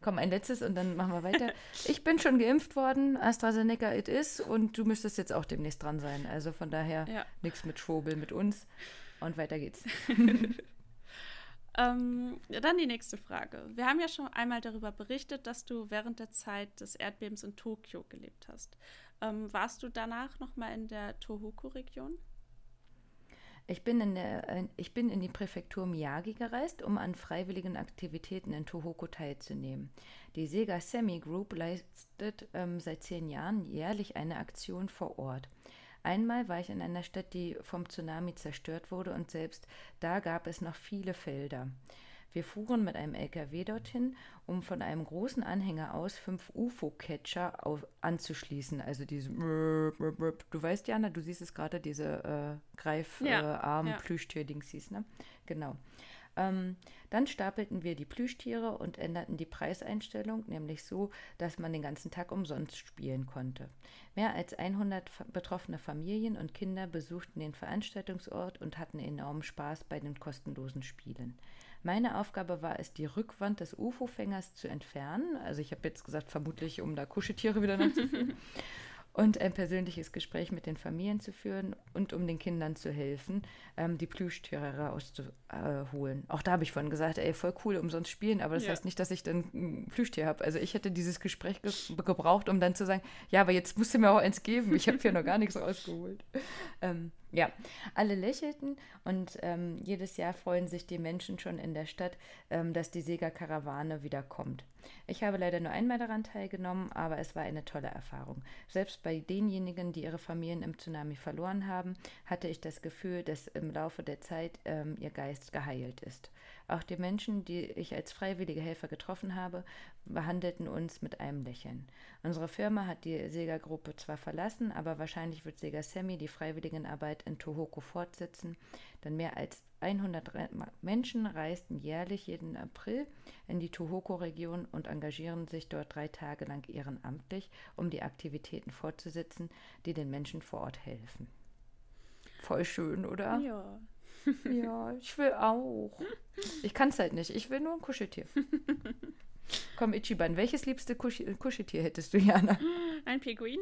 Komm, ein letztes und dann machen wir weiter. Ich bin schon geimpft worden, AstraZeneca it is und du müsstest jetzt auch demnächst dran sein. Also von daher ja. nichts mit Schwobel mit uns und weiter geht's. ähm, dann die nächste Frage. Wir haben ja schon einmal darüber berichtet, dass du während der Zeit des Erdbebens in Tokio gelebt hast. Ähm, warst du danach nochmal in der Tohoku-Region? Ich bin, in der, äh, ich bin in die Präfektur Miyagi gereist, um an freiwilligen Aktivitäten in Tohoku teilzunehmen. Die Sega Semi Group leistet ähm, seit zehn Jahren jährlich eine Aktion vor Ort. Einmal war ich in einer Stadt, die vom Tsunami zerstört wurde und selbst da gab es noch viele Felder. Wir fuhren mit einem LKW dorthin, um von einem großen Anhänger aus fünf UFO-Catcher anzuschließen. Also diese, du weißt, Jana, du siehst es gerade, diese äh, Greifarm-Plüschtier-Dingsies, ne? Genau. Ähm, dann stapelten wir die Plüschtiere und änderten die Preiseinstellung, nämlich so, dass man den ganzen Tag umsonst spielen konnte. Mehr als 100 betroffene Familien und Kinder besuchten den Veranstaltungsort und hatten enormen Spaß bei den kostenlosen Spielen. Meine Aufgabe war es, die Rückwand des UFO-Fängers zu entfernen. Also ich habe jetzt gesagt, vermutlich, um da Kuscheltiere wieder nachzuführen. und ein persönliches Gespräch mit den Familien zu führen und um den Kindern zu helfen, ähm, die Plüschtiere rauszuholen. Auch da habe ich vorhin gesagt, ey, voll cool, umsonst spielen, aber das ja. heißt nicht, dass ich dann ein Plüschtier habe. Also ich hätte dieses Gespräch ge gebraucht, um dann zu sagen, ja, aber jetzt musst du mir auch eins geben, ich habe hier noch gar nichts rausgeholt. Ähm, ja, alle lächelten und ähm, jedes Jahr freuen sich die Menschen schon in der Stadt, ähm, dass die Sega-Karawane wiederkommt. Ich habe leider nur einmal daran teilgenommen, aber es war eine tolle Erfahrung. Selbst bei denjenigen, die ihre Familien im Tsunami verloren haben, hatte ich das Gefühl, dass im Laufe der Zeit ähm, ihr Geist geheilt ist. Auch die Menschen, die ich als freiwillige Helfer getroffen habe, behandelten uns mit einem Lächeln. Unsere Firma hat die Sega-Gruppe zwar verlassen, aber wahrscheinlich wird Sega Semi die Freiwilligenarbeit in Tohoku fortsetzen, denn mehr als 100 Menschen reisten jährlich jeden April in die Tohoku-Region und engagieren sich dort drei Tage lang ehrenamtlich, um die Aktivitäten fortzusetzen, die den Menschen vor Ort helfen. Voll schön, oder? Ja. Ja, ich will auch. Ich kann es halt nicht. Ich will nur ein Kuscheltier. Komm, Ichiban, welches liebste Kusch Kuscheltier hättest du, Jana? Ein Pinguin.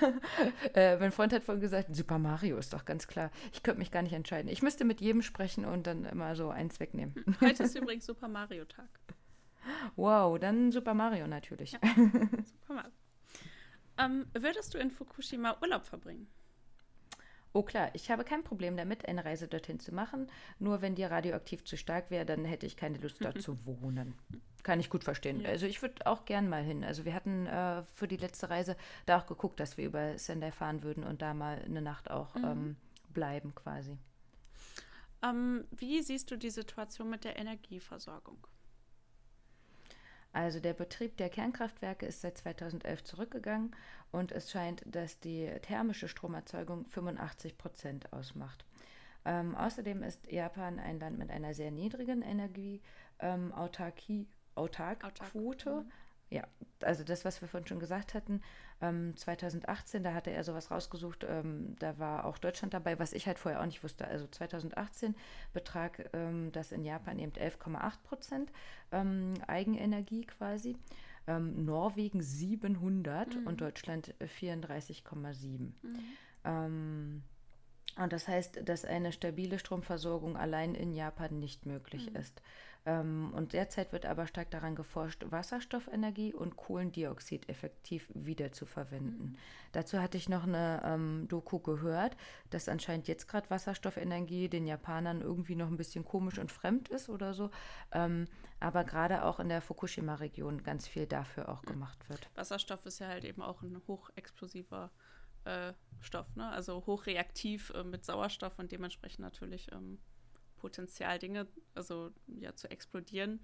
äh, mein Freund hat vorhin gesagt, Super Mario ist doch ganz klar. Ich könnte mich gar nicht entscheiden. Ich müsste mit jedem sprechen und dann immer so eins wegnehmen. Heute ist übrigens Super Mario Tag. Wow, dann Super Mario natürlich. Ja, Super Mario. Ähm, würdest du in Fukushima Urlaub verbringen? Oh klar, ich habe kein Problem damit, eine Reise dorthin zu machen. Nur wenn die radioaktiv zu stark wäre, dann hätte ich keine Lust dort zu wohnen. Kann ich gut verstehen. Ja. Also ich würde auch gern mal hin. Also wir hatten äh, für die letzte Reise da auch geguckt, dass wir über Sendai fahren würden und da mal eine Nacht auch mhm. ähm, bleiben quasi. Ähm, wie siehst du die Situation mit der Energieversorgung? Also der Betrieb der Kernkraftwerke ist seit 2011 zurückgegangen und es scheint, dass die thermische Stromerzeugung 85 Prozent ausmacht. Ähm, außerdem ist Japan ein Land mit einer sehr niedrigen Energieautarkie, ähm, Autark. Mhm. Ja, also das, was wir vorhin schon gesagt hatten, ähm, 2018, da hatte er sowas rausgesucht, ähm, da war auch Deutschland dabei, was ich halt vorher auch nicht wusste. Also 2018 betrag ähm, das in Japan eben 11,8 Prozent ähm, Eigenenergie quasi, ähm, Norwegen 700 mhm. und Deutschland 34,7. Mhm. Ähm, und das heißt, dass eine stabile Stromversorgung allein in Japan nicht möglich mhm. ist. Ähm, und derzeit wird aber stark daran geforscht, Wasserstoffenergie und Kohlendioxid effektiv wiederzuverwenden. Mhm. Dazu hatte ich noch eine ähm, Doku gehört, dass anscheinend jetzt gerade Wasserstoffenergie den Japanern irgendwie noch ein bisschen komisch und fremd ist oder so. Ähm, aber gerade auch in der Fukushima-Region ganz viel dafür auch gemacht wird. Wasserstoff ist ja halt eben auch ein hochexplosiver äh, Stoff, ne? also hochreaktiv äh, mit Sauerstoff und dementsprechend natürlich ähm, Potenzial, Dinge also ja zu explodieren.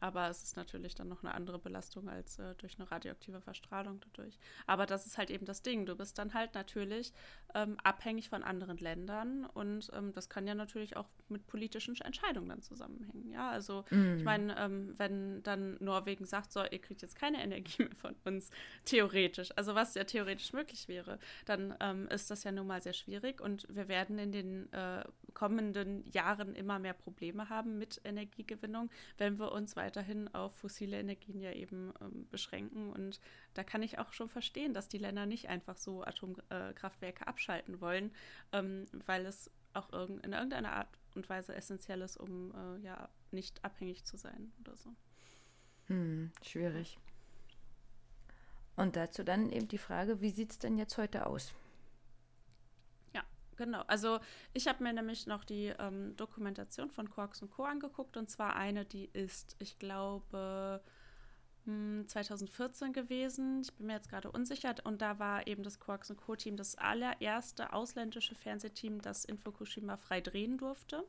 Aber es ist natürlich dann noch eine andere Belastung als äh, durch eine radioaktive Verstrahlung dadurch. Aber das ist halt eben das Ding. Du bist dann halt natürlich ähm, abhängig von anderen Ländern und ähm, das kann ja natürlich auch mit politischen Entscheidungen dann zusammenhängen. Ja, also mm. ich meine, ähm, wenn dann Norwegen sagt, so, ihr kriegt jetzt keine Energie mehr von uns, theoretisch, also was ja theoretisch möglich wäre, dann ähm, ist das ja nun mal sehr schwierig und wir werden in den äh, kommenden Jahren immer mehr Probleme haben mit Energiegewinnung, wenn wir uns weiterhin auf fossile Energien ja eben ähm, beschränken. Und da kann ich auch schon verstehen, dass die Länder nicht einfach so Atomkraftwerke abschalten wollen, ähm, weil es auch irg in irgendeiner Art und Weise essentiell ist, um äh, ja nicht abhängig zu sein oder so. Hm, schwierig. Und dazu dann eben die Frage, wie sieht es denn jetzt heute aus? Genau. Also ich habe mir nämlich noch die ähm, Dokumentation von Quarks und Co. angeguckt und zwar eine, die ist, ich glaube, 2014 hm, gewesen. Ich bin mir jetzt gerade unsicher. Und da war eben das Quarks und Co-Team das allererste ausländische Fernsehteam, das in Fukushima frei drehen durfte.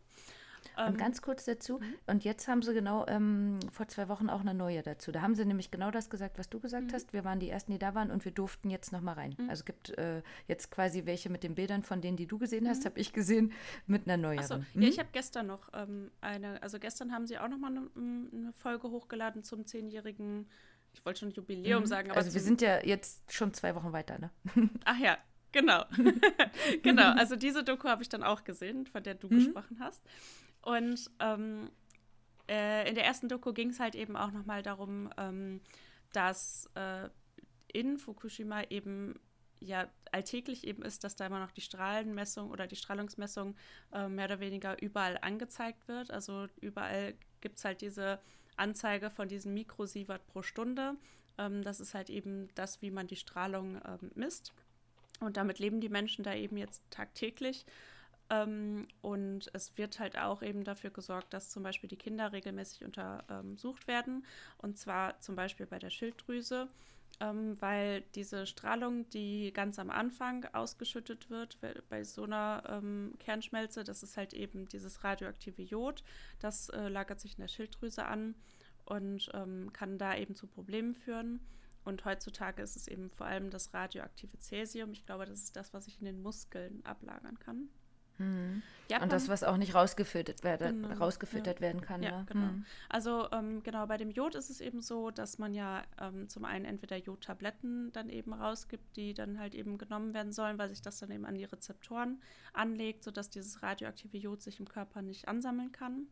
Und ähm, ganz kurz dazu, mhm. und jetzt haben sie genau ähm, vor zwei Wochen auch eine neue dazu. Da haben sie nämlich genau das gesagt, was du gesagt mhm. hast. Wir waren die Ersten, die da waren und wir durften jetzt noch mal rein. Mhm. Also gibt äh, jetzt quasi welche mit den Bildern von denen, die du gesehen hast, mhm. habe ich gesehen, mit einer neuen. Achso, ja, ich habe gestern noch ähm, eine, also gestern haben sie auch noch mal eine, eine Folge hochgeladen zum zehnjährigen ich wollte schon Jubiläum mhm. sagen. also wir sind ja jetzt schon zwei Wochen weiter, ne? Ach ja, genau. genau, also diese Doku habe ich dann auch gesehen, von der du mhm. gesprochen hast. Und ähm, äh, in der ersten Doku ging es halt eben auch nochmal darum, ähm, dass äh, in Fukushima eben ja alltäglich eben ist, dass da immer noch die Strahlenmessung oder die Strahlungsmessung äh, mehr oder weniger überall angezeigt wird. Also überall gibt es halt diese Anzeige von diesen Mikrosievert pro Stunde. Ähm, das ist halt eben das, wie man die Strahlung ähm, misst. Und damit leben die Menschen da eben jetzt tagtäglich. Ähm, und es wird halt auch eben dafür gesorgt, dass zum Beispiel die Kinder regelmäßig untersucht werden. Und zwar zum Beispiel bei der Schilddrüse, ähm, weil diese Strahlung, die ganz am Anfang ausgeschüttet wird bei so einer ähm, Kernschmelze, das ist halt eben dieses radioaktive Jod. Das äh, lagert sich in der Schilddrüse an und ähm, kann da eben zu Problemen führen. Und heutzutage ist es eben vor allem das radioaktive Cäsium. Ich glaube, das ist das, was sich in den Muskeln ablagern kann. Mhm. und das, was auch nicht rausgefiltert, werde, genau, rausgefiltert ja. werden kann. Ja, ne? genau. Mhm. Also ähm, genau, bei dem Jod ist es eben so, dass man ja ähm, zum einen entweder Jodtabletten dann eben rausgibt, die dann halt eben genommen werden sollen, weil sich das dann eben an die Rezeptoren anlegt, sodass dieses radioaktive Jod sich im Körper nicht ansammeln kann.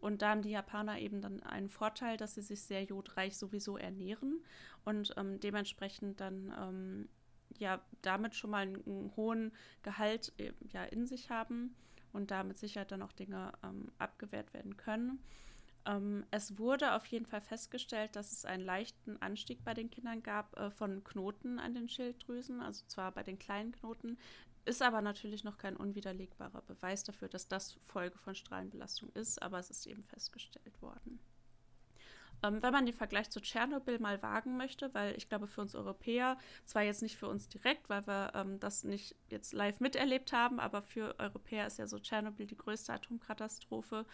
Und da haben die Japaner eben dann einen Vorteil, dass sie sich sehr jodreich sowieso ernähren und ähm, dementsprechend dann ähm, ja damit schon mal einen, einen hohen Gehalt äh, ja in sich haben und da mit Sicherheit dann auch Dinge ähm, abgewehrt werden können. Ähm, es wurde auf jeden Fall festgestellt, dass es einen leichten Anstieg bei den Kindern gab äh, von Knoten an den Schilddrüsen, also zwar bei den kleinen Knoten, ist aber natürlich noch kein unwiderlegbarer Beweis dafür, dass das Folge von Strahlenbelastung ist, aber es ist eben festgestellt worden. Ähm, wenn man den Vergleich zu Tschernobyl mal wagen möchte, weil ich glaube, für uns Europäer, zwar jetzt nicht für uns direkt, weil wir ähm, das nicht jetzt live miterlebt haben, aber für Europäer ist ja so Tschernobyl die größte Atomkatastrophe,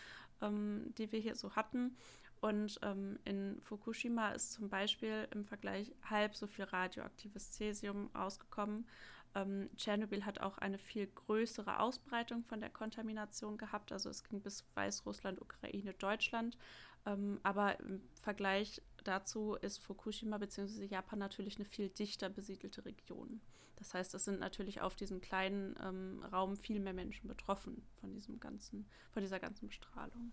ähm, die wir hier so hatten. Und ähm, in Fukushima ist zum Beispiel im Vergleich halb so viel radioaktives Cäsium ausgekommen. Ähm, Tschernobyl hat auch eine viel größere Ausbreitung von der Kontamination gehabt. Also es ging bis Weißrussland, Ukraine, Deutschland. Ähm, aber im Vergleich dazu ist Fukushima bzw. Japan natürlich eine viel dichter besiedelte Region. Das heißt, es sind natürlich auf diesem kleinen ähm, Raum viel mehr Menschen betroffen von diesem ganzen, von dieser ganzen Bestrahlung.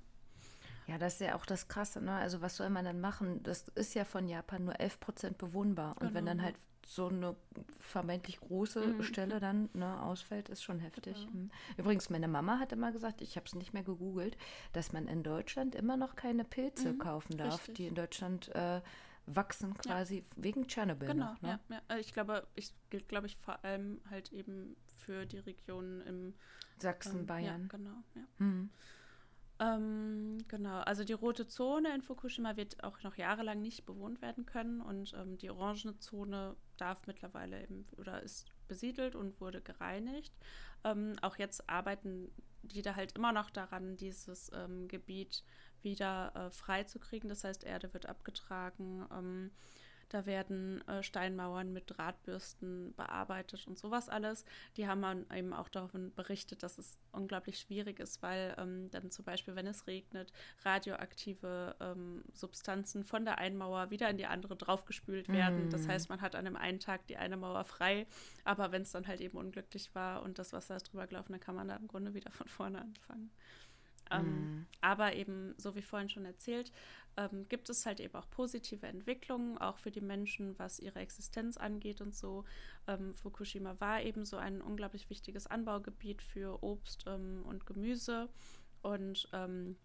Ja, das ist ja auch das Krasse, ne? Also was soll man dann machen? Das ist ja von Japan nur 11 Prozent bewohnbar. Und genau. wenn dann halt so eine vermeintlich große mhm. Stelle dann ne, ausfällt, ist schon heftig. Genau. Mhm. Übrigens, meine Mama hat immer gesagt, ich habe es nicht mehr gegoogelt, dass man in Deutschland immer noch keine Pilze mhm. kaufen darf, Richtig. die in Deutschland äh, wachsen quasi ja. wegen Tschernobyl. Genau, noch, ne? ja, ja. Also ich glaube, ich gilt, glaube ich, vor allem halt eben für die Regionen im Sachsen, ähm, Bayern. Ja, genau, ja. Mhm. Ähm, genau, also die rote Zone in Fukushima wird auch noch jahrelang nicht bewohnt werden können und ähm, die orangene Zone darf mittlerweile eben oder ist besiedelt und wurde gereinigt. Ähm, auch jetzt arbeiten die da halt immer noch daran, dieses ähm, Gebiet wieder äh, freizukriegen. Das heißt, Erde wird abgetragen. Da werden äh, Steinmauern mit Drahtbürsten bearbeitet und sowas alles. Die haben dann eben auch davon berichtet, dass es unglaublich schwierig ist, weil ähm, dann zum Beispiel, wenn es regnet, radioaktive ähm, Substanzen von der einen Mauer wieder in die andere draufgespült werden. Mm. Das heißt, man hat an dem einen Tag die eine Mauer frei, aber wenn es dann halt eben unglücklich war und das Wasser ist drüber gelaufen, dann kann man da im Grunde wieder von vorne anfangen. Ähm, mm. Aber eben, so wie vorhin schon erzählt, ähm, gibt es halt eben auch positive Entwicklungen, auch für die Menschen, was ihre Existenz angeht und so. Ähm, Fukushima war eben so ein unglaublich wichtiges Anbaugebiet für Obst ähm, und Gemüse und ähm,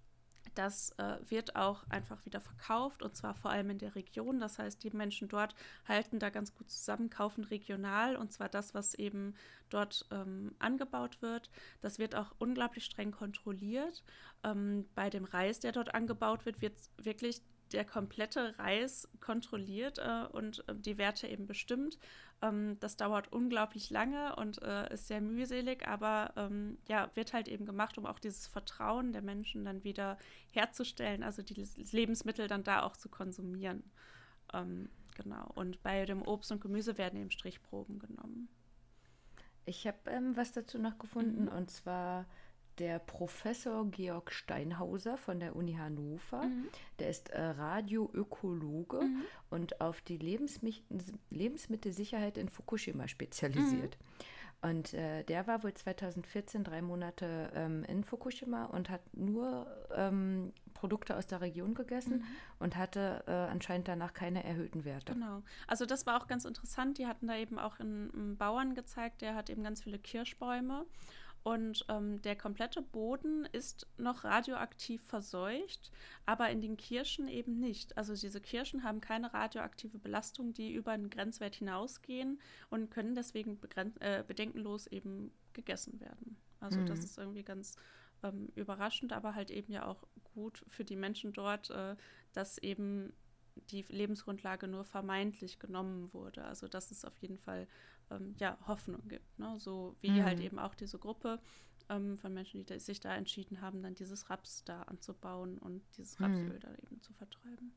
das äh, wird auch einfach wieder verkauft und zwar vor allem in der Region. Das heißt, die Menschen dort halten da ganz gut zusammen, kaufen regional und zwar das, was eben dort ähm, angebaut wird. Das wird auch unglaublich streng kontrolliert. Ähm, bei dem Reis, der dort angebaut wird, wird wirklich der komplette Reis kontrolliert äh, und äh, die Werte eben bestimmt. Ähm, das dauert unglaublich lange und äh, ist sehr mühselig, aber ähm, ja, wird halt eben gemacht, um auch dieses Vertrauen der Menschen dann wieder herzustellen, also die Lebensmittel dann da auch zu konsumieren. Ähm, genau. Und bei dem Obst und Gemüse werden eben Strichproben genommen. Ich habe ähm, was dazu noch gefunden mhm. und zwar der Professor Georg Steinhauser von der Uni Hannover. Mhm. Der ist äh, Radioökologe mhm. und auf die Lebensmi Lebensmittelsicherheit in Fukushima spezialisiert. Mhm. Und äh, der war wohl 2014 drei Monate ähm, in Fukushima und hat nur ähm, Produkte aus der Region gegessen mhm. und hatte äh, anscheinend danach keine erhöhten Werte. Genau. Also das war auch ganz interessant. Die hatten da eben auch einen, einen Bauern gezeigt, der hat eben ganz viele Kirschbäume. Und ähm, der komplette Boden ist noch radioaktiv verseucht, aber in den Kirschen eben nicht. Also diese Kirschen haben keine radioaktive Belastung, die über einen Grenzwert hinausgehen und können deswegen äh, bedenkenlos eben gegessen werden. Also mhm. das ist irgendwie ganz ähm, überraschend, aber halt eben ja auch gut für die Menschen dort, äh, dass eben die Lebensgrundlage nur vermeintlich genommen wurde. Also dass es auf jeden Fall ähm, ja, Hoffnung gibt. Ne? So wie mhm. halt eben auch diese Gruppe ähm, von Menschen, die sich da entschieden haben, dann dieses Raps da anzubauen und dieses mhm. Rapsöl mhm. da eben zu vertreiben.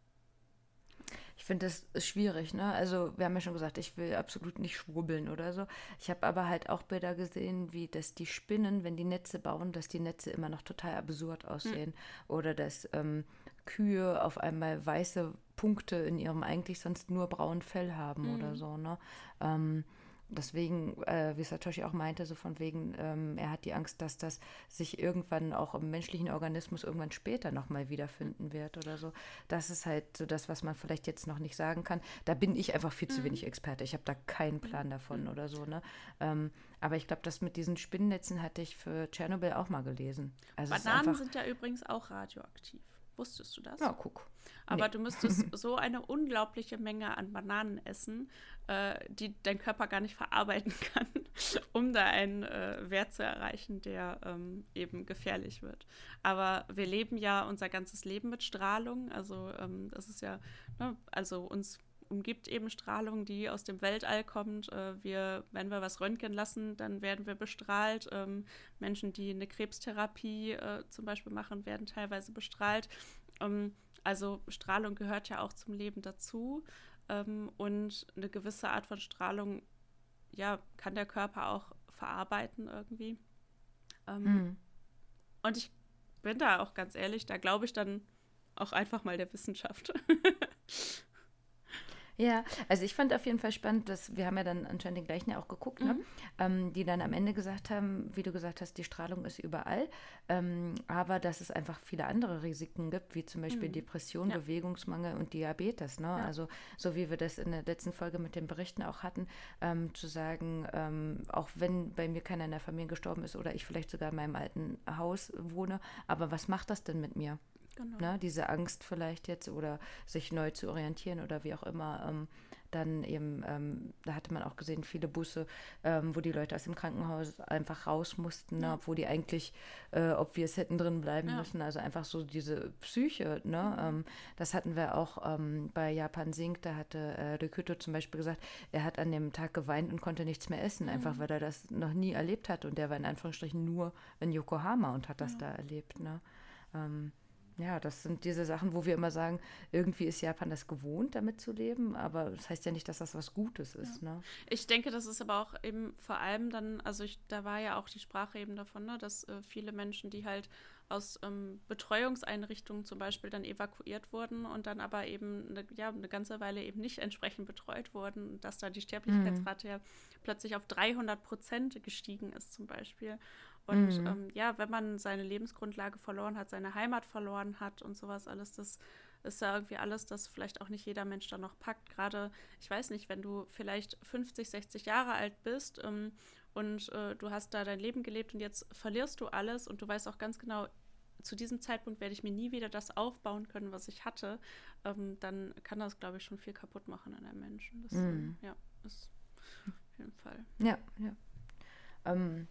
Ich finde das schwierig, ne? Also wir haben ja schon gesagt, ich will absolut nicht schwurbeln oder so. Ich habe aber halt auch Bilder gesehen, wie dass die Spinnen, wenn die Netze bauen, dass die Netze immer noch total absurd aussehen. Mhm. Oder dass ähm, Kühe auf einmal weiße Punkte in ihrem eigentlich sonst nur braunen Fell haben mhm. oder so, ne? Ähm, Deswegen, äh, wie Satoshi auch meinte, so von wegen, ähm, er hat die Angst, dass das sich irgendwann auch im menschlichen Organismus irgendwann später nochmal wiederfinden wird oder so. Das ist halt so das, was man vielleicht jetzt noch nicht sagen kann. Da bin ich einfach viel zu mhm. wenig Experte. Ich habe da keinen Plan davon mhm. oder so. Ne? Ähm, aber ich glaube, das mit diesen Spinnennetzen hatte ich für Tschernobyl auch mal gelesen. Also Bananen sind ja übrigens auch radioaktiv. Wusstest du das? Ja, guck. Aber nee. du müsstest so eine unglaubliche Menge an Bananen essen, äh, die dein Körper gar nicht verarbeiten kann, um da einen äh, Wert zu erreichen, der ähm, eben gefährlich wird. Aber wir leben ja unser ganzes Leben mit Strahlung. Also ähm, das ist ja, ne, also uns umgibt eben Strahlung, die aus dem Weltall kommt. Äh, wir, wenn wir was röntgen lassen, dann werden wir bestrahlt. Ähm, Menschen, die eine Krebstherapie äh, zum Beispiel machen, werden teilweise bestrahlt. Ähm, also Strahlung gehört ja auch zum Leben dazu. Ähm, und eine gewisse Art von Strahlung, ja, kann der Körper auch verarbeiten irgendwie. Mhm. Und ich bin da auch ganz ehrlich, da glaube ich dann auch einfach mal der Wissenschaft. Ja, also ich fand auf jeden Fall spannend, dass wir haben ja dann anscheinend den gleichen ja auch geguckt, ne? mhm. ne? ähm, die dann am Ende gesagt haben, wie du gesagt hast, die Strahlung ist überall, ähm, aber dass es einfach viele andere Risiken gibt, wie zum Beispiel mhm. Depression, ja. Bewegungsmangel und Diabetes. Ne? Ja. Also so wie wir das in der letzten Folge mit den Berichten auch hatten, ähm, zu sagen, ähm, auch wenn bei mir keiner in der Familie gestorben ist oder ich vielleicht sogar in meinem alten Haus wohne, aber was macht das denn mit mir? Genau. Ne, diese Angst vielleicht jetzt oder sich neu zu orientieren oder wie auch immer. Ähm, dann eben, ähm, da hatte man auch gesehen, viele Busse, ähm, wo die Leute aus dem Krankenhaus einfach raus mussten, ne, ja. obwohl die eigentlich, äh, ob wir es hätten drin bleiben ja. müssen. Also einfach so diese Psyche. Ne? Mhm. Ähm, das hatten wir auch ähm, bei Japan Sink. Da hatte äh, Rikuto zum Beispiel gesagt, er hat an dem Tag geweint und konnte nichts mehr essen, mhm. einfach weil er das noch nie erlebt hat. Und der war in Anführungsstrichen nur in Yokohama und hat das ja. da erlebt. Ne? Ja, das sind diese Sachen, wo wir immer sagen, irgendwie ist Japan das gewohnt, damit zu leben, aber das heißt ja nicht, dass das was Gutes ist. Ja. Ne? Ich denke, das ist aber auch eben vor allem dann, also ich, da war ja auch die Sprache eben davon, ne, dass äh, viele Menschen, die halt aus ähm, Betreuungseinrichtungen zum Beispiel dann evakuiert wurden und dann aber eben eine, ja, eine ganze Weile eben nicht entsprechend betreut wurden, dass da die Sterblichkeitsrate mhm. ja plötzlich auf 300 Prozent gestiegen ist zum Beispiel. Und mhm. ähm, ja, wenn man seine Lebensgrundlage verloren hat, seine Heimat verloren hat und sowas alles, das ist ja irgendwie alles, das vielleicht auch nicht jeder Mensch dann noch packt. Gerade, ich weiß nicht, wenn du vielleicht 50, 60 Jahre alt bist ähm, und äh, du hast da dein Leben gelebt und jetzt verlierst du alles und du weißt auch ganz genau, zu diesem Zeitpunkt werde ich mir nie wieder das aufbauen können, was ich hatte, ähm, dann kann das, glaube ich, schon viel kaputt machen in einem Menschen. Das mhm. ja, ist auf jeden Fall. Ja, ja. Ähm,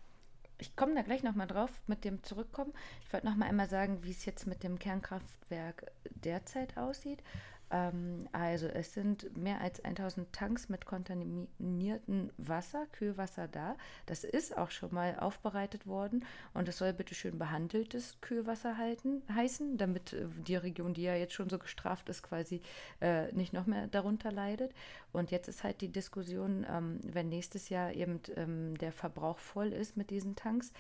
ich komme da gleich nochmal drauf mit dem Zurückkommen. Ich wollte noch mal einmal sagen, wie es jetzt mit dem Kernkraftwerk derzeit aussieht. Ähm, also es sind mehr als 1000 Tanks mit kontaminiertem Wasser, Kühlwasser da. Das ist auch schon mal aufbereitet worden und es soll bitte schön behandeltes Kühlwasser halten, heißen, damit äh, die Region, die ja jetzt schon so gestraft ist, quasi äh, nicht noch mehr darunter leidet. Und jetzt ist halt die Diskussion, ähm, wenn nächstes Jahr eben ähm, der Verbrauch voll ist mit diesen Tanks,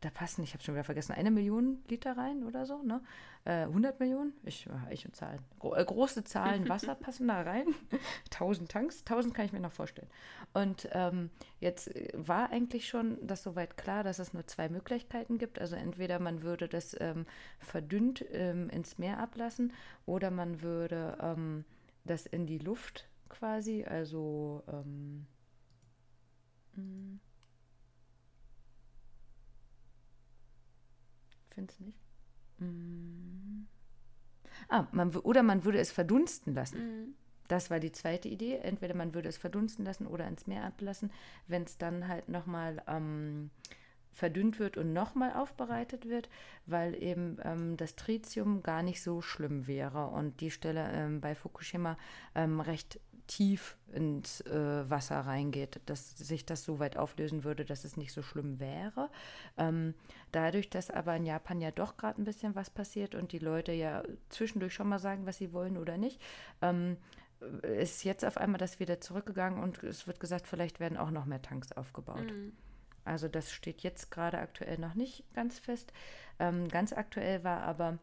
da passen, ich habe schon wieder vergessen, eine Million Liter rein oder so, ne? Äh, 100 Millionen? Ich, ich und Zahlen. Gro äh, große Zahlen Wasser passen da rein. 1000 Tanks, 1000 kann ich mir noch vorstellen. Und ähm, jetzt äh, war eigentlich schon das soweit klar, dass es nur zwei Möglichkeiten gibt. Also entweder man würde das ähm, verdünnt ähm, ins Meer ablassen oder man würde ähm, das in die Luft quasi, also ähm, finde es nicht. Mm. Ah, man, oder man würde es verdunsten lassen. Mhm. Das war die zweite Idee. Entweder man würde es verdunsten lassen oder ins Meer ablassen. Wenn es dann halt nochmal ähm, verdünnt wird und nochmal aufbereitet wird, weil eben ähm, das Tritium gar nicht so schlimm wäre und die Stelle ähm, bei Fukushima ähm, recht tief ins äh, Wasser reingeht, dass sich das so weit auflösen würde, dass es nicht so schlimm wäre. Ähm, dadurch, dass aber in Japan ja doch gerade ein bisschen was passiert und die Leute ja zwischendurch schon mal sagen, was sie wollen oder nicht, ähm, ist jetzt auf einmal das wieder zurückgegangen und es wird gesagt, vielleicht werden auch noch mehr Tanks aufgebaut. Mhm. Also das steht jetzt gerade aktuell noch nicht ganz fest. Ähm, ganz aktuell war aber,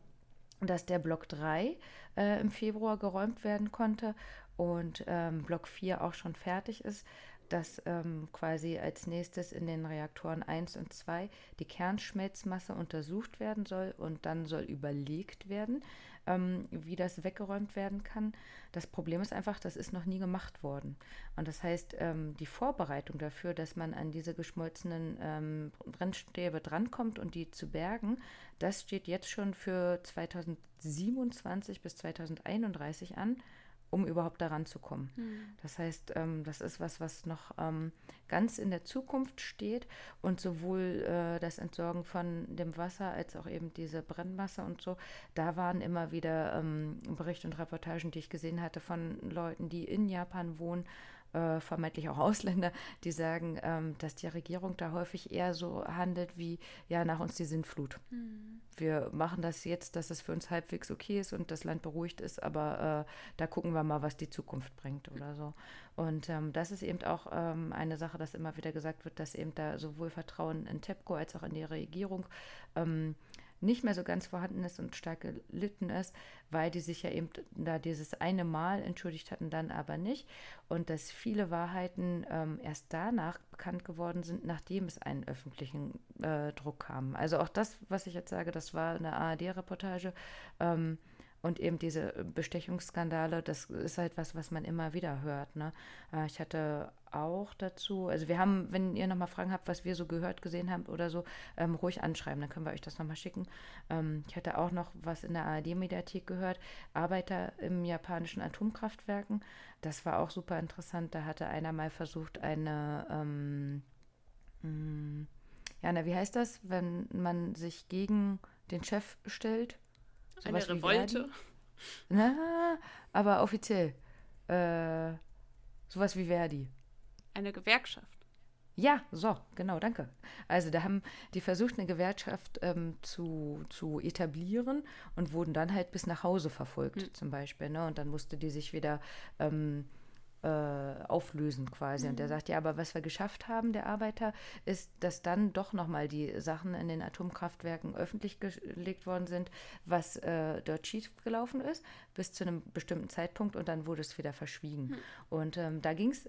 dass der Block 3 äh, im Februar geräumt werden konnte und ähm, Block 4 auch schon fertig ist, dass ähm, quasi als nächstes in den Reaktoren 1 und 2 die Kernschmelzmasse untersucht werden soll und dann soll überlegt werden, ähm, wie das weggeräumt werden kann. Das Problem ist einfach, das ist noch nie gemacht worden. Und das heißt, ähm, die Vorbereitung dafür, dass man an diese geschmolzenen ähm, Brennstäbe drankommt und die zu bergen, das steht jetzt schon für 2027 bis 2031 an um überhaupt daran zu kommen. Mhm. Das heißt, ähm, das ist was, was noch ähm, ganz in der Zukunft steht und sowohl äh, das Entsorgen von dem Wasser als auch eben diese Brennmasse und so, da waren immer wieder ähm, Berichte und Reportagen, die ich gesehen hatte von Leuten, die in Japan wohnen äh, vermeintlich auch Ausländer, die sagen, ähm, dass die Regierung da häufig eher so handelt wie, ja, nach uns die Sintflut. Mhm. Wir machen das jetzt, dass es für uns halbwegs okay ist und das Land beruhigt ist, aber äh, da gucken wir mal, was die Zukunft bringt oder so. Und ähm, das ist eben auch ähm, eine Sache, dass immer wieder gesagt wird, dass eben da sowohl Vertrauen in TEPCO als auch in die Regierung ähm, nicht mehr so ganz vorhanden ist und stark gelitten ist, weil die sich ja eben da dieses eine Mal entschuldigt hatten, dann aber nicht. Und dass viele Wahrheiten ähm, erst danach bekannt geworden sind, nachdem es einen öffentlichen äh, Druck kam. Also auch das, was ich jetzt sage, das war eine ARD-Reportage. Ähm, und eben diese Bestechungsskandale, das ist halt was, was man immer wieder hört. Ne? Äh, ich hatte auch dazu, also wir haben, wenn ihr nochmal Fragen habt, was wir so gehört, gesehen haben oder so, ähm, ruhig anschreiben, dann können wir euch das nochmal schicken. Ähm, ich hatte auch noch was in der ARD-Mediathek gehört, Arbeiter im japanischen Atomkraftwerken. Das war auch super interessant. Da hatte einer mal versucht, eine, ähm, hm, ja, na, wie heißt das, wenn man sich gegen den Chef stellt? So Eine Revolte? Na, aber offiziell. Äh, sowas wie Verdi. Eine Gewerkschaft. Ja, so, genau, danke. Also da haben die versucht, eine Gewerkschaft ähm, zu, zu etablieren und wurden dann halt bis nach Hause verfolgt, mhm. zum Beispiel. Ne? Und dann musste die sich wieder ähm, äh, auflösen quasi. Mhm. Und der mhm. sagt, ja, aber was wir geschafft haben, der Arbeiter, ist, dass dann doch nochmal die Sachen in den Atomkraftwerken öffentlich gelegt worden sind, was äh, dort schief gelaufen ist, bis zu einem bestimmten Zeitpunkt und dann wurde es wieder verschwiegen. Mhm. Und ähm, da ging es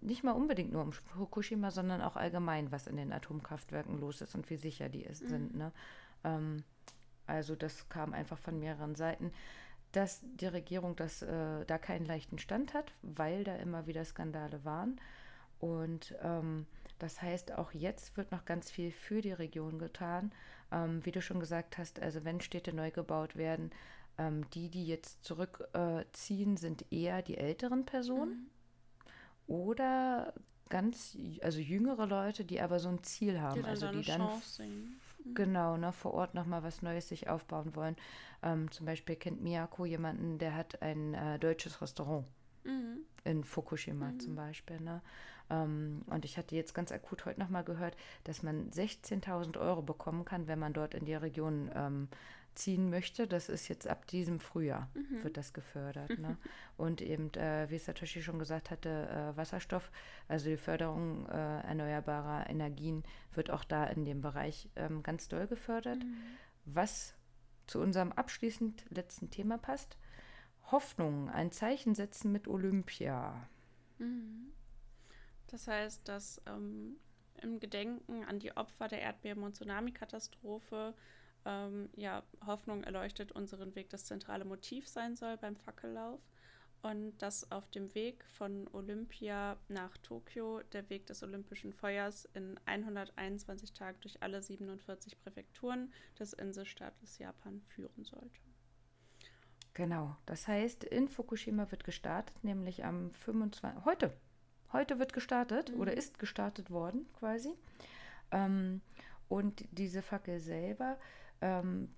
nicht mal unbedingt nur um Fukushima, sondern auch allgemein, was in den Atomkraftwerken los ist und wie sicher die ist, mhm. sind. Ne? Ähm, also das kam einfach von mehreren Seiten dass die Regierung das, äh, da keinen leichten Stand hat, weil da immer wieder Skandale waren. Und ähm, das heißt, auch jetzt wird noch ganz viel für die Region getan. Ähm, wie du schon gesagt hast, also wenn Städte neu gebaut werden, ähm, die, die jetzt zurückziehen, äh, sind eher die älteren Personen mhm. oder ganz, also jüngere Leute, die aber so ein Ziel haben, die also die dann. Genau ne, vor Ort nochmal was Neues sich aufbauen wollen. Ähm, zum Beispiel kennt Miyako jemanden, der hat ein äh, deutsches Restaurant. Mhm. In Fukushima mhm. zum Beispiel. Ne? Ähm, und ich hatte jetzt ganz akut heute nochmal gehört, dass man 16.000 Euro bekommen kann, wenn man dort in die Region ähm, ziehen möchte, das ist jetzt ab diesem Frühjahr mhm. wird das gefördert. Ne? Und eben, äh, wie Satoshi schon gesagt hatte, äh, Wasserstoff, also die Förderung äh, erneuerbarer Energien wird auch da in dem Bereich ähm, ganz doll gefördert. Mhm. Was zu unserem abschließend letzten Thema passt. Hoffnung, ein Zeichen setzen mit Olympia. Mhm. Das heißt, dass ähm, im Gedenken an die Opfer der Erdbeben- und Tsunami-Katastrophe ähm, ja, Hoffnung erleuchtet unseren Weg das zentrale Motiv sein soll beim Fackellauf und dass auf dem Weg von Olympia nach Tokio der Weg des Olympischen Feuers in 121 Tagen durch alle 47 Präfekturen des Inselstaates Japan führen sollte. Genau, das heißt, in Fukushima wird gestartet, nämlich am 25. heute. Heute wird gestartet mhm. oder ist gestartet worden quasi. Ähm, und diese Fackel selber ähm,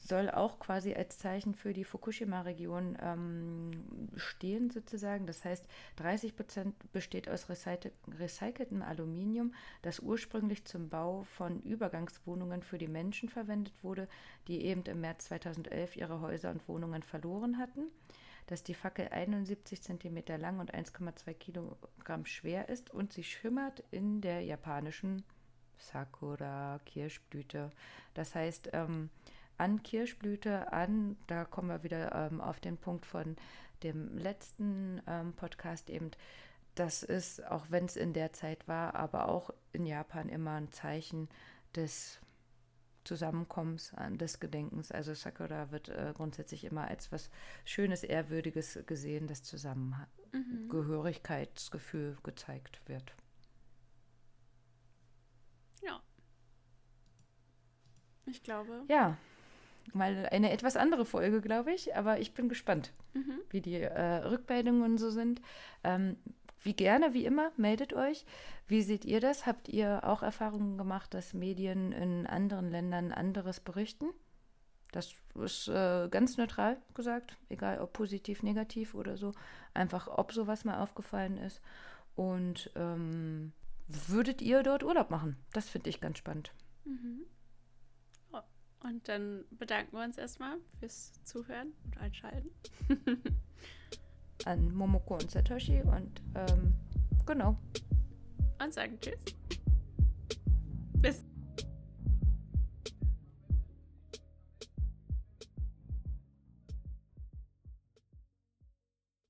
soll auch quasi als Zeichen für die Fukushima-Region ähm, stehen, sozusagen. Das heißt, 30 Prozent besteht aus recyceltem Aluminium, das ursprünglich zum Bau von Übergangswohnungen für die Menschen verwendet wurde, die eben im März 2011 ihre Häuser und Wohnungen verloren hatten. Dass die Fackel 71 cm lang und 1,2 Kilogramm schwer ist und sie schimmert in der japanischen Sakura, Kirschblüte. Das heißt, ähm, an Kirschblüte, an, da kommen wir wieder ähm, auf den Punkt von dem letzten ähm, Podcast eben, das ist, auch wenn es in der Zeit war, aber auch in Japan immer ein Zeichen des Zusammenkommens, des Gedenkens. Also Sakura wird äh, grundsätzlich immer als was Schönes, Ehrwürdiges gesehen, das Zusammengehörigkeitsgefühl mhm. gezeigt wird. Ich glaube. Ja, mal eine etwas andere Folge, glaube ich, aber ich bin gespannt, mhm. wie die äh, Rückmeldungen so sind. Ähm, wie gerne, wie immer, meldet euch. Wie seht ihr das? Habt ihr auch Erfahrungen gemacht, dass Medien in anderen Ländern anderes berichten? Das ist äh, ganz neutral gesagt, egal ob positiv, negativ oder so. Einfach, ob sowas mal aufgefallen ist. Und ähm, würdet ihr dort Urlaub machen? Das finde ich ganz spannend. Mhm. Und dann bedanken wir uns erstmal fürs Zuhören und Einschalten. An Momoko und Satoshi und ähm, genau. Und sagen Tschüss. Bis